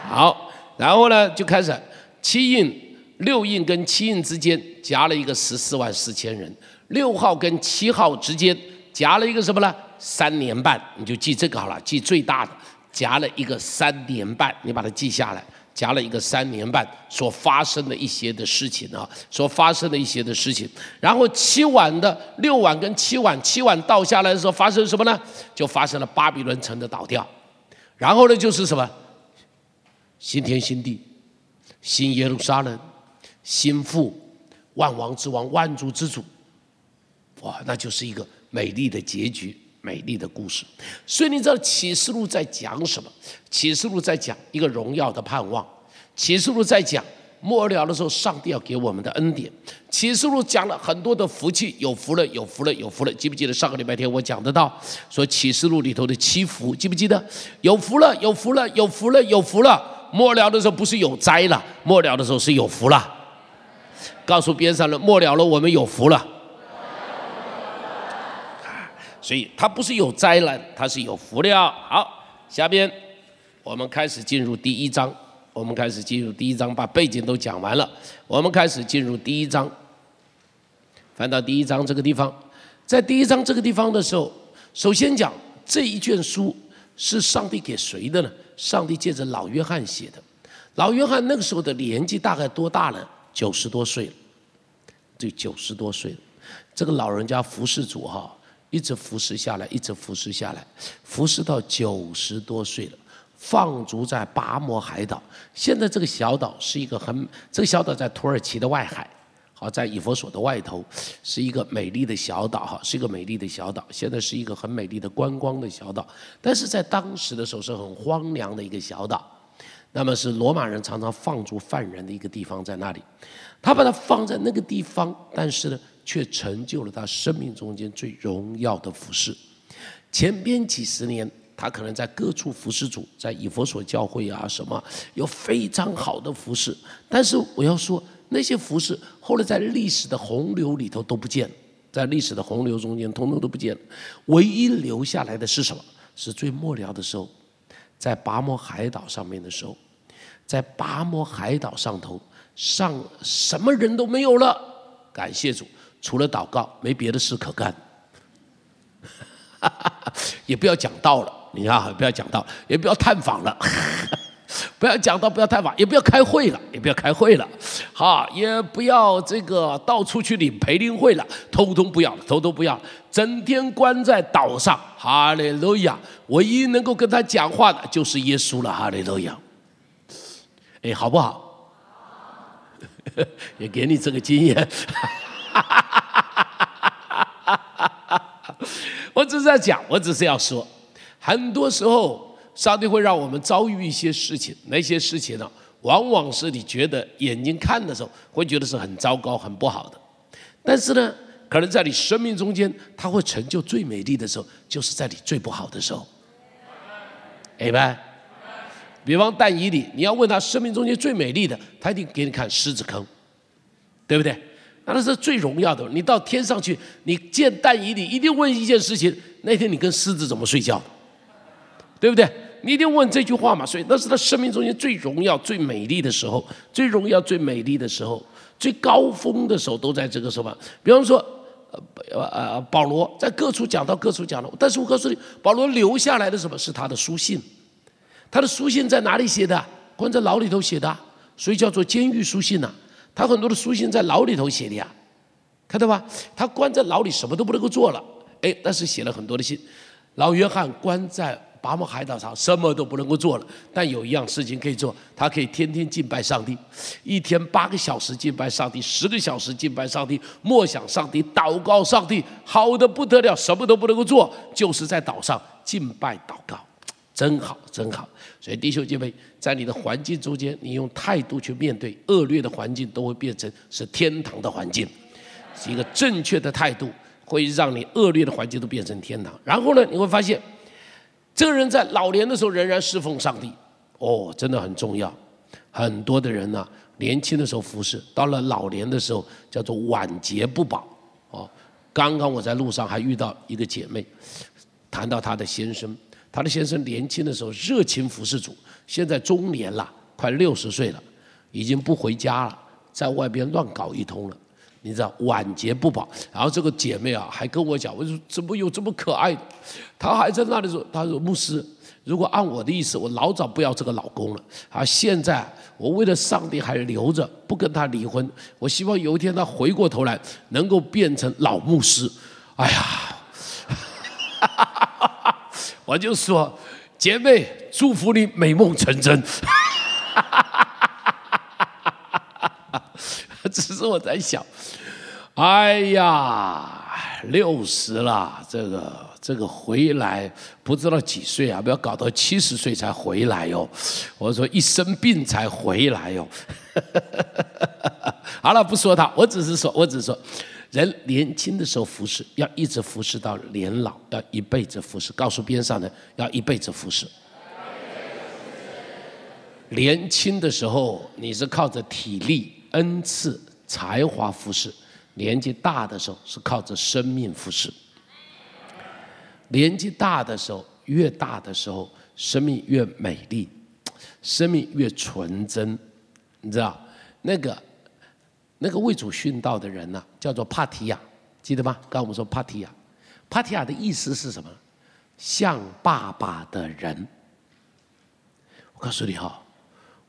Speaker 1: 好，然后呢就开始七印六印跟七印之间夹了一个十四万四千人，六号跟七号之间夹了一个什么呢？三年半，你就记这个好了，记最大的，夹了一个三年半，你把它记下来。夹了一个三年半所发生的一些的事情啊，所发生的一些的事情，然后七晚的六晚跟七晚，七晚倒下来的时候发生什么呢？就发生了巴比伦城的倒掉，然后呢就是什么？新天新地，新耶路撒冷，新父，万王之王，万主之主，哇，那就是一个美丽的结局。美丽的故事，所以你知道启示录在讲什么？启示录在讲一个荣耀的盼望。启示录在讲末了的时候，上帝要给我们的恩典。启示录讲了很多的福气，有福了，有福了，有福了。记不记得上个礼拜天我讲的到，说启示录里头的七福，记不记得？有福了，有福了，有福了，有福了。末了的时候不是有灾了，末了的时候是有福了。告诉边上了，末了了，我们有福了。所以它不是有灾难，它是有福了。好，下边我们开始进入第一章。我们开始进入第一章，把背景都讲完了。我们开始进入第一章。翻到第一章这个地方，在第一章这个地方的时候，首先讲这一卷书是上帝给谁的呢？上帝借着老约翰写的。老约翰那个时候的年纪大概多大了？九十多岁了，对，九十多岁了。这个老人家服侍主哈。一直服侍下来，一直服侍下来，服侍到九十多岁了，放逐在拔摩海岛。现在这个小岛是一个很，这个小岛在土耳其的外海，好在以佛所的外头，是一个美丽的小岛哈，是一个美丽的小岛。现在是一个很美丽的观光的小岛，但是在当时的时候是很荒凉的一个小岛。那么是罗马人常常放逐犯人的一个地方在那里，他把它放在那个地方，但是呢。却成就了他生命中间最荣耀的服饰。前边几十年，他可能在各处服侍主，在以佛所教会啊什么，有非常好的服饰。但是我要说，那些服饰后来在历史的洪流里头都不见了，在历史的洪流中间通通都不见了。唯一留下来的是什么？是最末了的时候，在拔摩海岛上面的时候，在拔摩海岛上头上什么人都没有了，感谢主。除了祷告，没别的事可干，也不要讲道了，你看，不要讲道，也不要探访了，不要讲道，不要探访，也不要开会了，也不要开会了，好，也不要这个到处去领培灵会了，通通不要，通通不要，整天关在岛上，哈利路亚，唯一能够跟他讲话的就是耶稣了，哈利路亚，哎，好不好？也给你这个经验。哈哈哈哈哈哈！我只是在讲，我只是要说，很多时候上帝会让我们遭遇一些事情，那些事情呢，往往是你觉得眼睛看的时候会觉得是很糟糕、很不好的，但是呢，可能在你生命中间，它会成就最美丽的时候，就是在你最不好的时候。明白？比方但以理，你要问他生命中间最美丽的，他一定给你看狮子坑，对不对？那是最荣耀的。你到天上去，你见但以理，一定问一件事情：那天你跟狮子怎么睡觉？对不对？你一定问这句话嘛？所以那是他生命中间最荣耀、最美丽的时候，最荣耀、最美丽的时候，最高峰的时候都在这个时候。比方说，呃呃，保罗在各处讲到各处讲到，但是我告诉你，保罗留下来的什么是他的书信？他的书信在哪里写的？关在牢里头写的，所以叫做监狱书信呐。他很多的书信在牢里头写的呀，看到吧？他关在牢里什么都不能够做了，哎，但是写了很多的信。老约翰关在。拔摩海岛上什么都不能够做了，但有一样事情可以做，他可以天天敬拜上帝，一天八个小时敬拜上帝，十个小时敬拜上帝，默想上帝，祷告上帝，好的不得了，什么都不能够做，就是在岛上敬拜祷告，真好，真好。所以弟兄姐妹，在你的环境中间，你用态度去面对恶劣的环境，都会变成是天堂的环境，是一个正确的态度，会让你恶劣的环境都变成天堂。然后呢，你会发现。这个人在老年的时候仍然侍奉上帝，哦，真的很重要。很多的人呢，年轻的时候服侍，到了老年的时候叫做晚节不保。哦，刚刚我在路上还遇到一个姐妹，谈到她的先生，她的先生年轻的时候热情服侍主，现在中年了，快六十岁了，已经不回家了，在外边乱搞一通了。你知道晚节不保，然后这个姐妹啊还跟我讲，我说怎么有这么可爱？她还在那里说，她说牧师，如果按我的意思，我老早不要这个老公了。啊，现在我为了上帝还留着，不跟他离婚。我希望有一天他回过头来能够变成老牧师。哎呀，我就说姐妹，祝福你美梦成真。只是我在想，哎呀，六十了，这个这个回来不知道几岁啊？不要搞到七十岁才回来哟！我说一生病才回来哟。好了，不说他，我只是说，我只是说，人年轻的时候服侍，要一直服侍到年老，要一辈子服侍。告诉边上的，要一辈子服侍。年轻的时候，你是靠着体力。恩赐、才华服侍，年纪大的时候是靠着生命服侍。年纪大的时候，越大的时候，生命越美丽，生命越纯真。你知道，那个那个为主殉道的人呢，叫做帕提亚，记得吗？刚我们说帕提亚，帕提亚的意思是什么？像爸爸的人。我告诉你哈。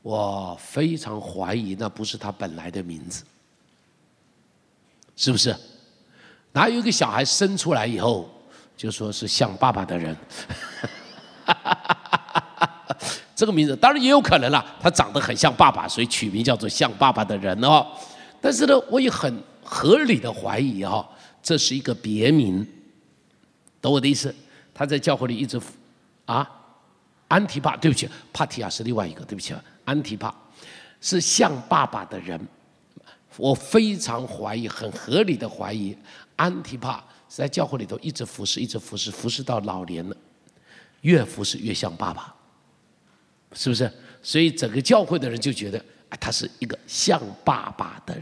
Speaker 1: 我非常怀疑那不是他本来的名字，是不是？哪有一个小孩生出来以后就说是像爸爸的人？这个名字当然也有可能啦，他长得很像爸爸，所以取名叫做像爸爸的人哦。但是呢，我也很合理的怀疑哈，这是一个别名，懂我的意思？他在教会里一直服啊，安提帕，对不起，帕提亚是另外一个，对不起啊。安提帕是像爸爸的人，我非常怀疑，很合理的怀疑，安提帕是在教会里头一直服侍，一直服侍，服侍到老年了，越服侍越像爸爸，是不是？所以整个教会的人就觉得，他是一个像爸爸的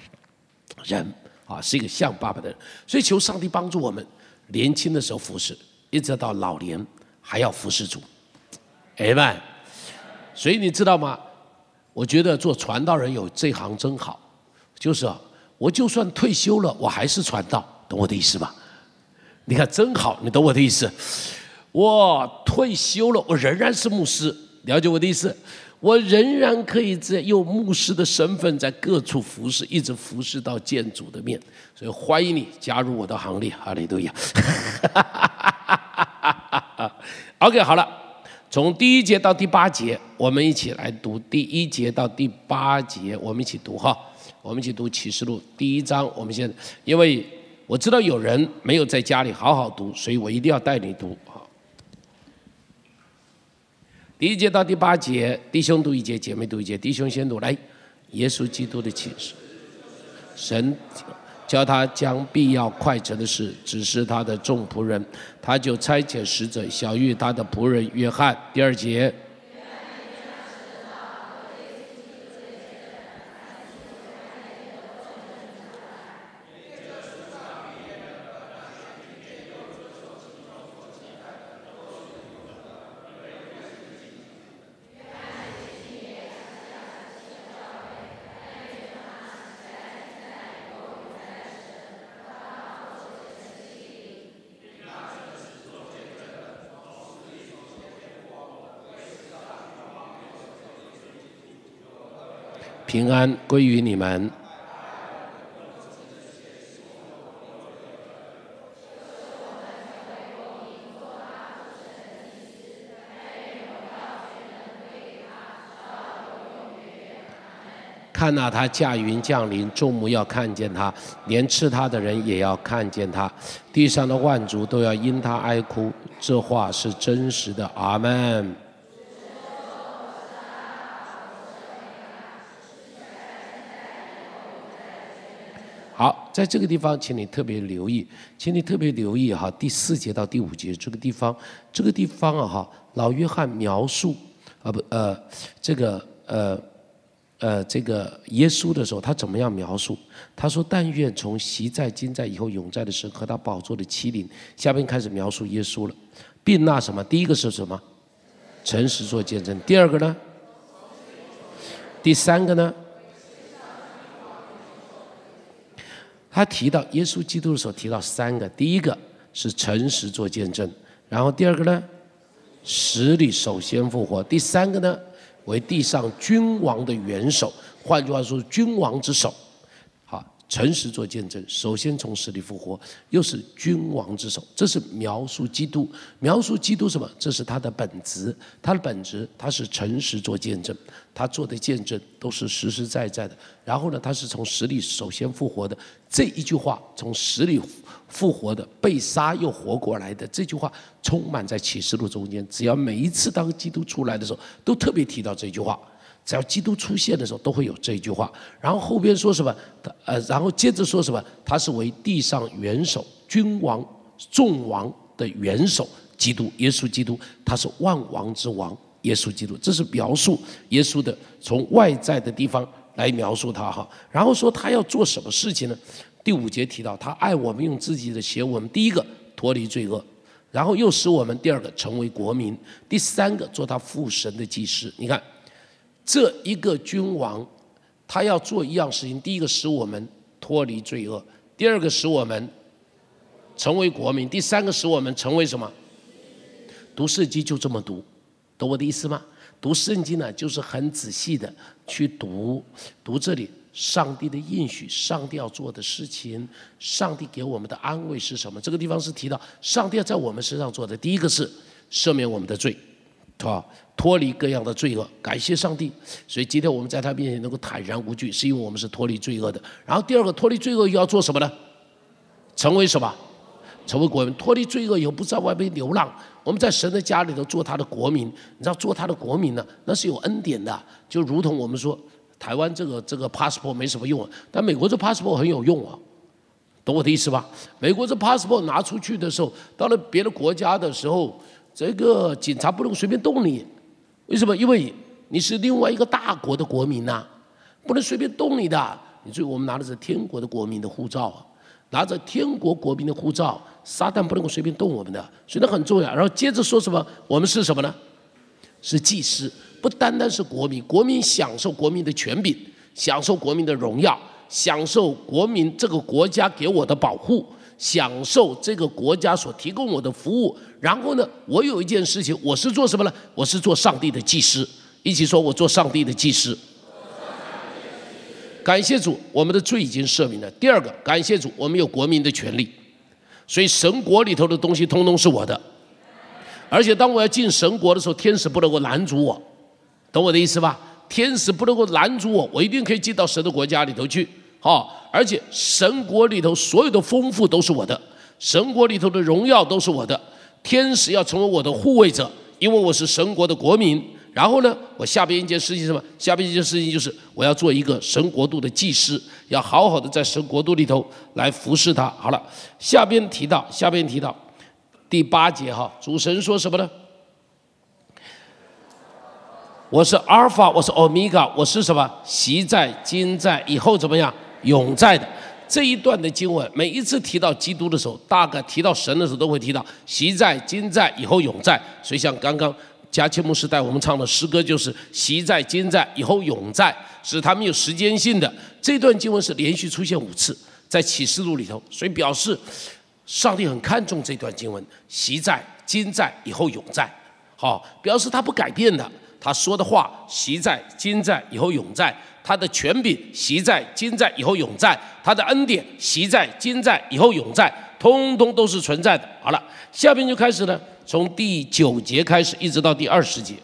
Speaker 1: 人啊，是一个像爸爸的人。所以求上帝帮助我们，年轻的时候服侍，一直到老年还要服侍主，哎们，所以你知道吗？我觉得做传道人有这行真好，就是啊，我就算退休了，我还是传道，懂我的意思吧？你看真好，你懂我的意思？我退休了，我仍然是牧师，了解我的意思？我仍然可以在用牧师的身份在各处服侍，一直服侍到见主的面，所以欢迎你加入我的行列，哈利路亚。OK，好了。从第一节到第八节，我们一起来读第一节到第八节，我们一起读哈，我们一起读启示录第一章。我们现在，因为我知道有人没有在家里好好读，所以我一定要带你读。第一节到第八节，弟兄读一节，姐妹读一节。弟兄先读来，耶稣基督的启示，神教他将必要快成的事指示他的众仆人，他就差遣使者小玉他的仆人约翰。第二节。平安归于你们。看到他驾云降临，众目要看见他，连吃他的人也要看见他，地上的万族都要因他哀哭。这话是真实的。阿门。好，在这个地方，请你特别留意，请你特别留意哈，第四节到第五节这个地方，这个地方啊哈，老约翰描述啊不呃这个呃呃这个耶稣的时候，他怎么样描述？他说：“但愿从昔在、今在、以后永在的神和他宝座的麒麟。”下面开始描述耶稣了，并那什么？第一个是什么？诚实做见证。第二个呢？第三个呢？他提到耶稣基督的时候，提到三个：第一个是诚实做见证，然后第二个呢，实力首先复活；第三个呢，为地上君王的元首，换句话说，君王之首。诚实做见证，首先从死里复活，又是君王之首，这是描述基督。描述基督什么？这是他的本质，他的本质，他是诚实做见证，他做的见证都是实实在在的。然后呢，他是从死里首先复活的。这一句话，从死里复活的，被杀又活过来的，这句话充满在启示录中间。只要每一次当基督出来的时候，都特别提到这句话。只要基督出现的时候，都会有这一句话。然后后边说什么？呃，然后接着说什么？他是为地上元首、君王、众王的元首，基督耶稣基督，他是万王之王，耶稣基督。这是描述耶稣的，从外在的地方来描述他哈。然后说他要做什么事情呢？第五节提到他爱我们，用自己的血我们第一个脱离罪恶，然后又使我们第二个成为国民，第三个做他父神的祭司。你看。这一个君王，他要做一样事情：第一个使我们脱离罪恶；第二个使我们成为国民；第三个使我们成为什么？读圣经就这么读，懂我的意思吗？读圣经呢，就是很仔细的去读，读这里上帝的应许，上帝要做的事情，上帝给我们的安慰是什么？这个地方是提到上帝要在我们身上做的，第一个是赦免我们的罪。啊，脱离各样的罪恶，感谢上帝。所以今天我们在他面前能够坦然无惧，是因为我们是脱离罪恶的。然后第二个，脱离罪恶又要做什么呢？成为什么？成为国民。脱离罪恶以后，不在外面流浪，我们在神的家里头做他的国民。你知道，做他的国民呢，那是有恩典的。就如同我们说，台湾这个这个 passport 没什么用啊，但美国这 passport 很有用啊，懂我的意思吧？美国这 passport 拿出去的时候，到了别的国家的时候。这个警察不能随便动你，为什么？因为你是另外一个大国的国民呐，不能随便动你的。你所以我们拿的是天国的国民的护照，拿着天国国民的护照，撒旦不能够随便动我们的，所以那很重要。然后接着说什么？我们是什么呢？是祭司，不单单是国民，国民享受国民的权柄，享受国民的荣耀，享受国民这个国家给我的保护。享受这个国家所提供我的服务，然后呢，我有一件事情，我是做什么呢？我是做上帝的祭司。一起说，我做上帝的祭司。感谢主，我们的罪已经赦免了。第二个，感谢主，我们有国民的权利，所以神国里头的东西通通是我的。而且当我要进神国的时候，天使不能够拦阻我，懂我的意思吧？天使不能够拦阻我，我一定可以进到神的国家里头去。好，而且神国里头所有的丰富都是我的，神国里头的荣耀都是我的，天使要成为我的护卫者，因为我是神国的国民。然后呢，我下边一件事情什么？下边一件事情就是我要做一个神国度的祭司，要好好的在神国度里头来服侍他。好了，下边提到，下边提到第八节哈，主神说什么呢？我是阿尔法，我是欧米伽，我是什么？习在、今在、以后怎么样？永在的这一段的经文，每一次提到基督的时候，大概提到神的时候，都会提到习在、今在、以后永在。所以像刚刚嘉庆牧师带我们唱的诗歌，就是习在、今在、以后永在，是他们有时间性的。这段经文是连续出现五次在启示录里头，所以表示上帝很看重这段经文：习在、今在、以后永在。好，表示他不改变的。他说的话，习在、今在、以后永在；他的权柄，习在、今在、以后永在；他的恩典，习在、今在、以后永在，通通都是存在的。好了，下边就开始呢，从第九节开始，一直到第二十节。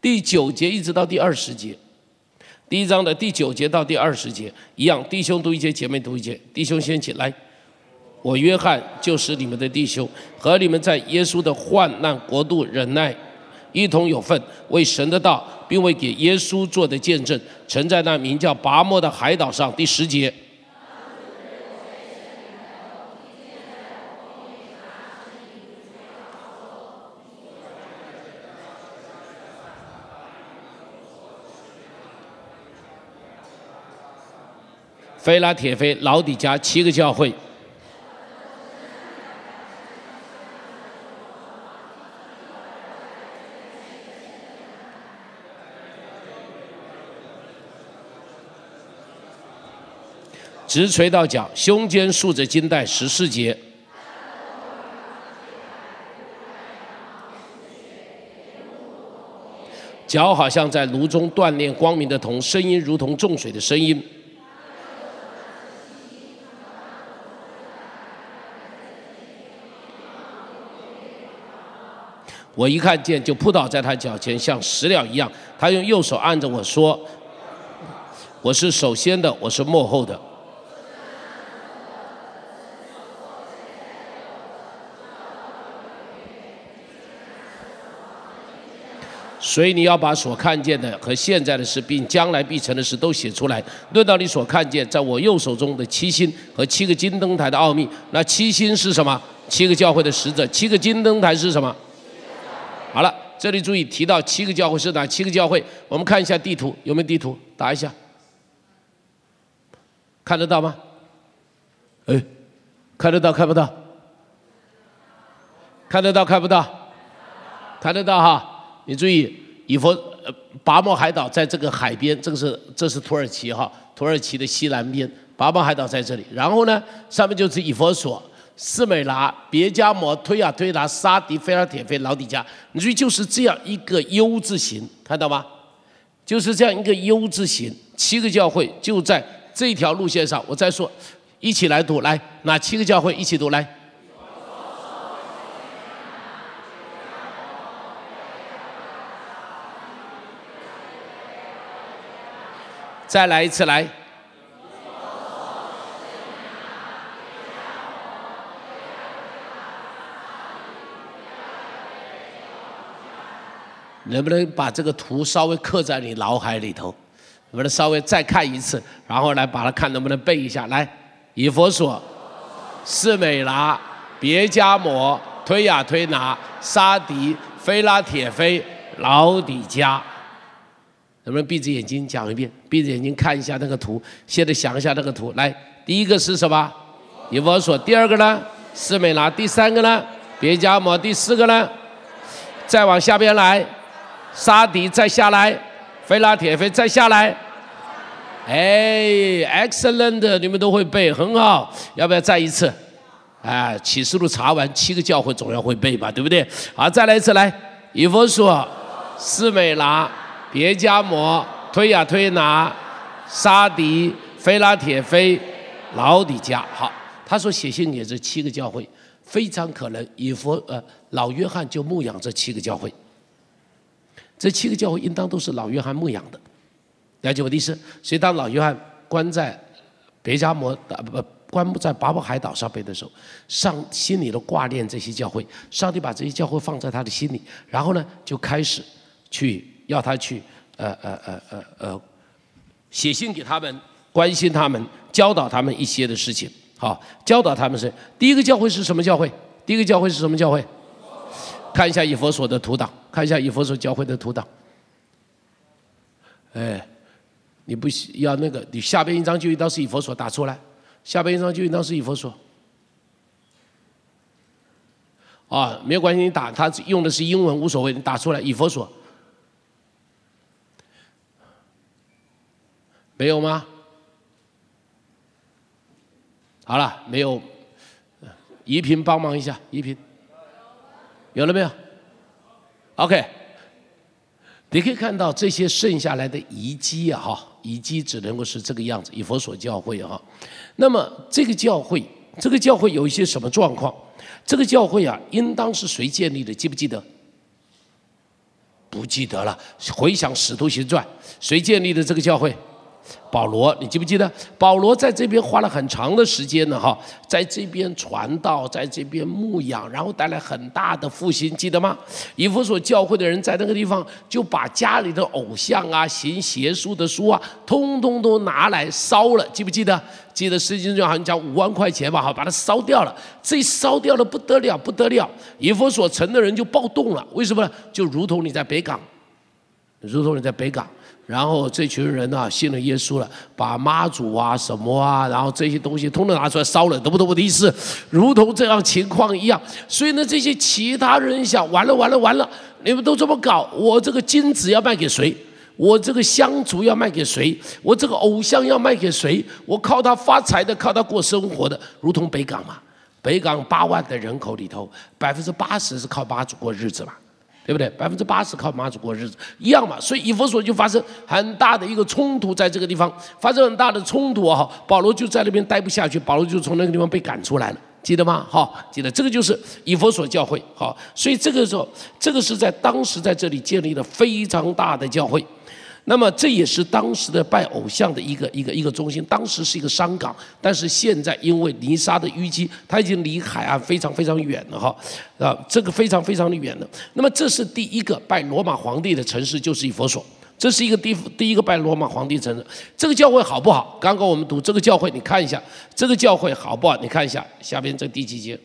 Speaker 1: 第九节一直到第二十节，第一章的第九节到第二十节一样，弟兄读一节，姐妹读一节。弟兄先起来，我约翰就是你们的弟兄，和你们在耶稣的患难国度忍耐。一同有份为神的道，并为给耶稣做的见证，曾在那名叫拔摩的海岛上。第十节。菲拉铁菲、老底加七个教会。直垂到脚，胸间束着金带十四节，脚好像在炉中锻炼光明的铜，声音如同重水的声音。我一看见就扑倒在他脚前，像死了一样。他用右手按着我说：“我是首先的，我是幕后的。”所以你要把所看见的和现在的事，并将来必成的事都写出来。论到你所看见在我右手中的七星和七个金灯台的奥秘，那七星是什么？七个教会的使者。七个金灯台是什么？好了，这里注意提到七个教会是哪七个教会？我们看一下地图，有没有地图？打一下，看得到吗？哎，看得到看不到？看得到看不到？看得到哈。你注意，以佛呃拔摩海岛在这个海边，这个是这是土耳其哈，土耳其的西南边，拔摩海岛在这里。然后呢，上面就是以佛所、斯美拉、别加摩、推亚推拿、沙迪、菲尔铁菲、老底加。你注意，就是这样一个 U 字形，看到吗？就是这样一个 U 字形，七个教会就在这条路线上。我再说，一起来读，来哪七个教会一起读来？再来一次，来！能不能把这个图稍微刻在你脑海里头？能不能稍微再看一次，然后来把它看能不能背一下？来，以佛所、士美拿、别加摩、推雅推拿、沙迪、菲拉铁菲、老底加。能不能闭着眼睛讲一遍？闭着眼睛看一下那个图，现在想一下那个图。来，第一个是什么？以佛所。第二个呢？斯美拿。第三个呢？别加摩。第四个呢？再往下边来，沙迪再下来，菲拉铁菲再下来。哎，excellent，你们都会背，很好。要不要再一次？哎，启示录查完七个教会总要会背吧，对不对？好，再来一次，来，以佛所，斯美拿。别加摩、推亚推拿、沙迪、菲拉铁菲、老底加。好，他说写信给这七个教会，非常可能以佛呃老约翰就牧养这七个教会。这七个教会应当都是老约翰牧养的，了解我的意思？所以当老约翰关在别加摩的不棺木在巴布海岛上边的时候，上心里都挂念这些教会，上帝把这些教会放在他的心里，然后呢，就开始去要他去呃呃呃呃呃写信给他们，关心他们，教导他们一些的事情。好，教导他们是第一个教会是什么教会？第一个教会是什么教会？看一下以佛所的图档，看一下以佛所教会的图档。哎，你不要那个，你下边一张就应当是以佛所打出来，下边一张就应当是以佛所。啊，没有关系，你打，他用的是英文无所谓，你打出来以佛所。没有吗？好了，没有，怡萍帮忙一下，怡萍，有了没有？OK，你可以看到这些剩下来的遗迹啊，哈，遗迹只能够是这个样子，以佛所教会啊。那么这个教会，这个教会有一些什么状况？这个教会啊，应当是谁建立的？记不记得？不记得了。回想《使徒行传》，谁建立的这个教会？保罗，你记不记得？保罗在这边花了很长的时间呢，哈，在这边传道，在这边牧养，然后带来很大的复兴，记得吗？以弗所教会的人在那个地方就把家里的偶像啊、行邪术的书啊，通通都拿来烧了，记不记得？记得圣经中好像讲五万块钱吧，哈，把它烧掉了。这烧掉了不得了，不得了！以弗所城的人就暴动了，为什么呢？就如同你在北港，如同你在北港。然后这群人呢信了耶稣了，把妈祖啊什么啊，然后这些东西通通拿出来烧了，懂不懂我的意思？如同这样情况一样。所以呢，这些其他人想，完了完了完了，你们都这么搞，我这个金子要卖给谁？我这个香烛要卖给谁？我这个偶像要卖给谁？我靠他发财的，靠他过生活的，如同北港嘛。北港八万的人口里头，百分之八十是靠妈祖过日子嘛。对不对？百分之八十靠妈祖过日子，一样嘛。所以以弗所就发生很大的一个冲突，在这个地方发生很大的冲突哈！保罗就在那边待不下去，保罗就从那个地方被赶出来了，记得吗？哈，记得这个就是以弗所教会。好，所以这个时候，这个是在当时在这里建立了非常大的教会。那么这也是当时的拜偶像的一个一个一个中心，当时是一个商港，但是现在因为泥沙的淤积，它已经离海岸非常非常远了哈，啊，这个非常非常的远了。那么这是第一个拜罗马皇帝的城市，就是以佛所，这是一个第第一个拜罗马皇帝城市。这个教会好不好？刚刚我们读这个教会，你看一下这个教会好不好？你看一下下边这第几节？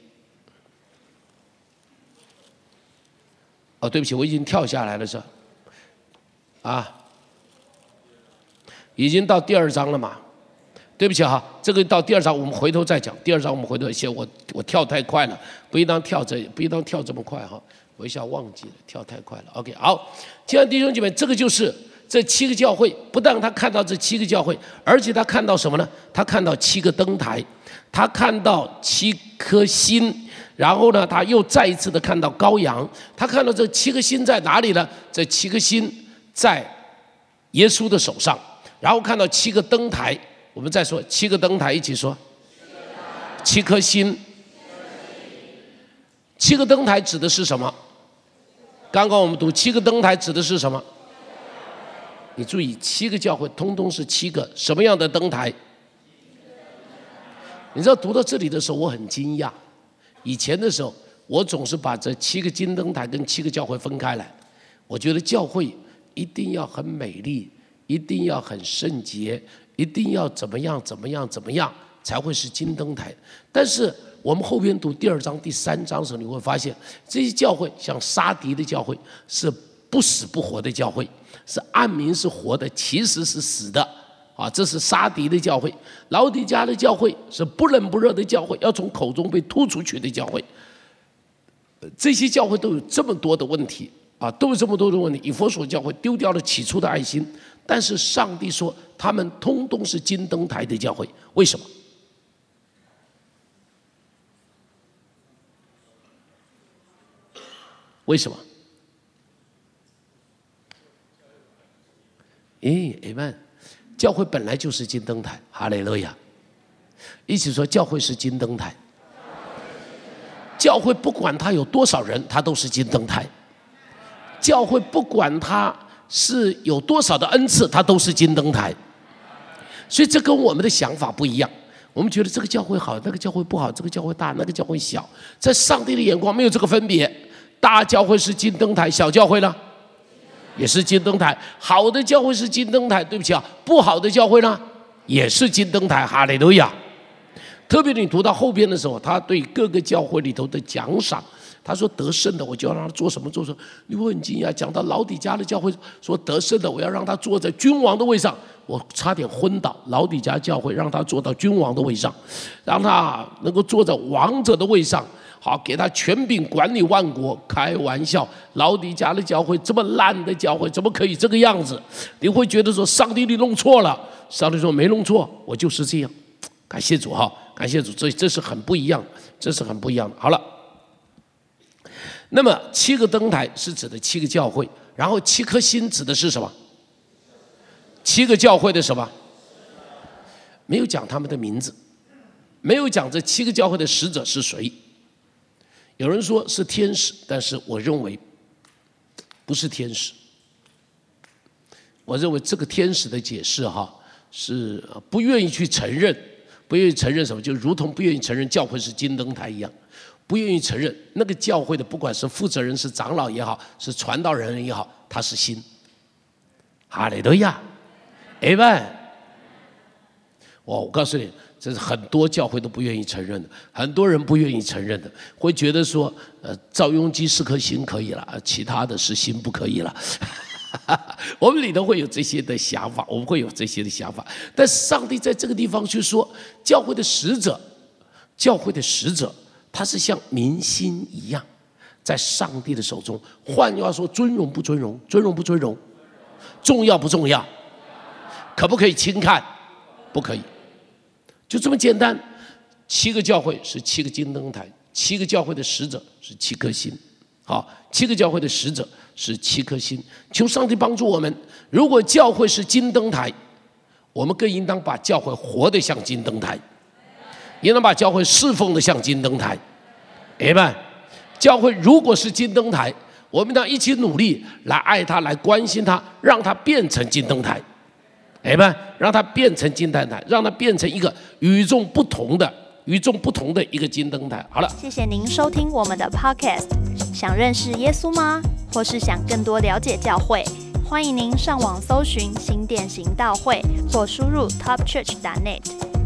Speaker 1: 哦，对不起，我已经跳下来了是？啊。已经到第二章了嘛？对不起哈，这个到第二章我们回头再讲。第二章我们回头写，我我跳太快了，不应当跳这，不应当跳这么快哈。我一下忘记了，跳太快了。OK，好，亲爱的弟兄姐妹，这个就是这七个教会。不但他看到这七个教会，而且他看到什么呢？他看到七个灯台，他看到七颗星，然后呢，他又再一次的看到羔羊。他看到这七颗星在哪里呢？这七颗星在耶稣的手上。然后看到七个灯台，我们再说七个灯台，一起说，七颗星，七个灯台指的是什么？刚刚我们读七个灯台指的是什么？你注意，七个教会通通是七个什么样的灯台？你知道读到这里的时候，我很惊讶。以前的时候，我总是把这七个金灯台跟七个教会分开来。我觉得教会一定要很美丽。一定要很圣洁，一定要怎么样怎么样怎么样才会是金灯台。但是我们后边读第二章、第三章的时候，你会发现这些教会像沙迪的教会是不死不活的教会，是暗明是活的，其实是死的啊！这是沙迪的教会，老底家的教会是不冷不热的教会，要从口中被吐出去的教会。这些教会都有这么多的问题啊，都有这么多的问题。以佛所教会丢掉了起初的爱心。但是上帝说，他们通通是金灯台的教会，为什么？为什么？诶，阿门！教会本来就是金灯台，哈雷路亚！一起说，教会是金灯台。教会不管他有多少人，他都是金灯台。教会不管他。是有多少的恩赐，它都是金灯台。所以这跟我们的想法不一样。我们觉得这个教会好，那个教会不好，这个教会大，那个教会小，在上帝的眼光没有这个分别。大教会是金灯台，小教会呢，也是金灯台。好的教会是金灯台，对不起啊，不好的教会呢，也是金灯台。哈利路亚。特别你读到后边的时候，他对各个教会里头的奖赏，他说得胜的，我就要让他做什么做什么。你会很惊讶，讲到老底家的教会说得胜的，我要让他坐在君王的位上。我差点昏倒。老底家教会让他坐到君王的位上，让他能够坐在王者的位上，好给他权柄管理万国。开玩笑，老底家的教会这么烂的教会，怎么可以这个样子？你会觉得说上帝你弄错了。上帝说没弄错，我就是这样。感谢主哈，感谢主，这这是很不一样，这是很不一样的。好了，那么七个灯台是指的七个教会，然后七颗星指的是什么？七个教会的什么？没有讲他们的名字，没有讲这七个教会的使者是谁。有人说是天使，但是我认为不是天使。我认为这个天使的解释哈是不愿意去承认，不愿意承认什么，就如同不愿意承认教会是金灯台一样，不愿意承认那个教会的不管是负责人是长老也好，是传道人也好，他是心。哈利路亚。哎喂，我我告诉你，这是很多教会都不愿意承认的，很多人不愿意承认的，会觉得说，呃，赵雍基是颗心可以了，其他的是心不可以了。我们里头会有这些的想法，我们会有这些的想法。但上帝在这个地方去说，教会的使者，教会的使者，他是像明星一样，在上帝的手中。换句话说，尊荣不尊荣？尊荣不尊荣？重要不重要？可不可以轻看？不可以，就这么简单。七个教会是七个金灯台，七个教会的使者是七颗星。好，七个教会的使者是七颗星。求上帝帮助我们。如果教会是金灯台，我们更应当把教会活得像金灯台，也能把教会侍奉的像金灯台。哎们，教会如果是金灯台，我们当一起努力来爱他，来关心他，让他变成金灯台。哎们，让它变成金灯台，让它变成一个与众不同的、与众不同的一个金灯台。好了，
Speaker 2: 谢谢您收听我们的 Podcast。想认识耶稣吗？或是想更多了解教会？欢迎您上网搜寻新店行道会，或输入 topchurch.net，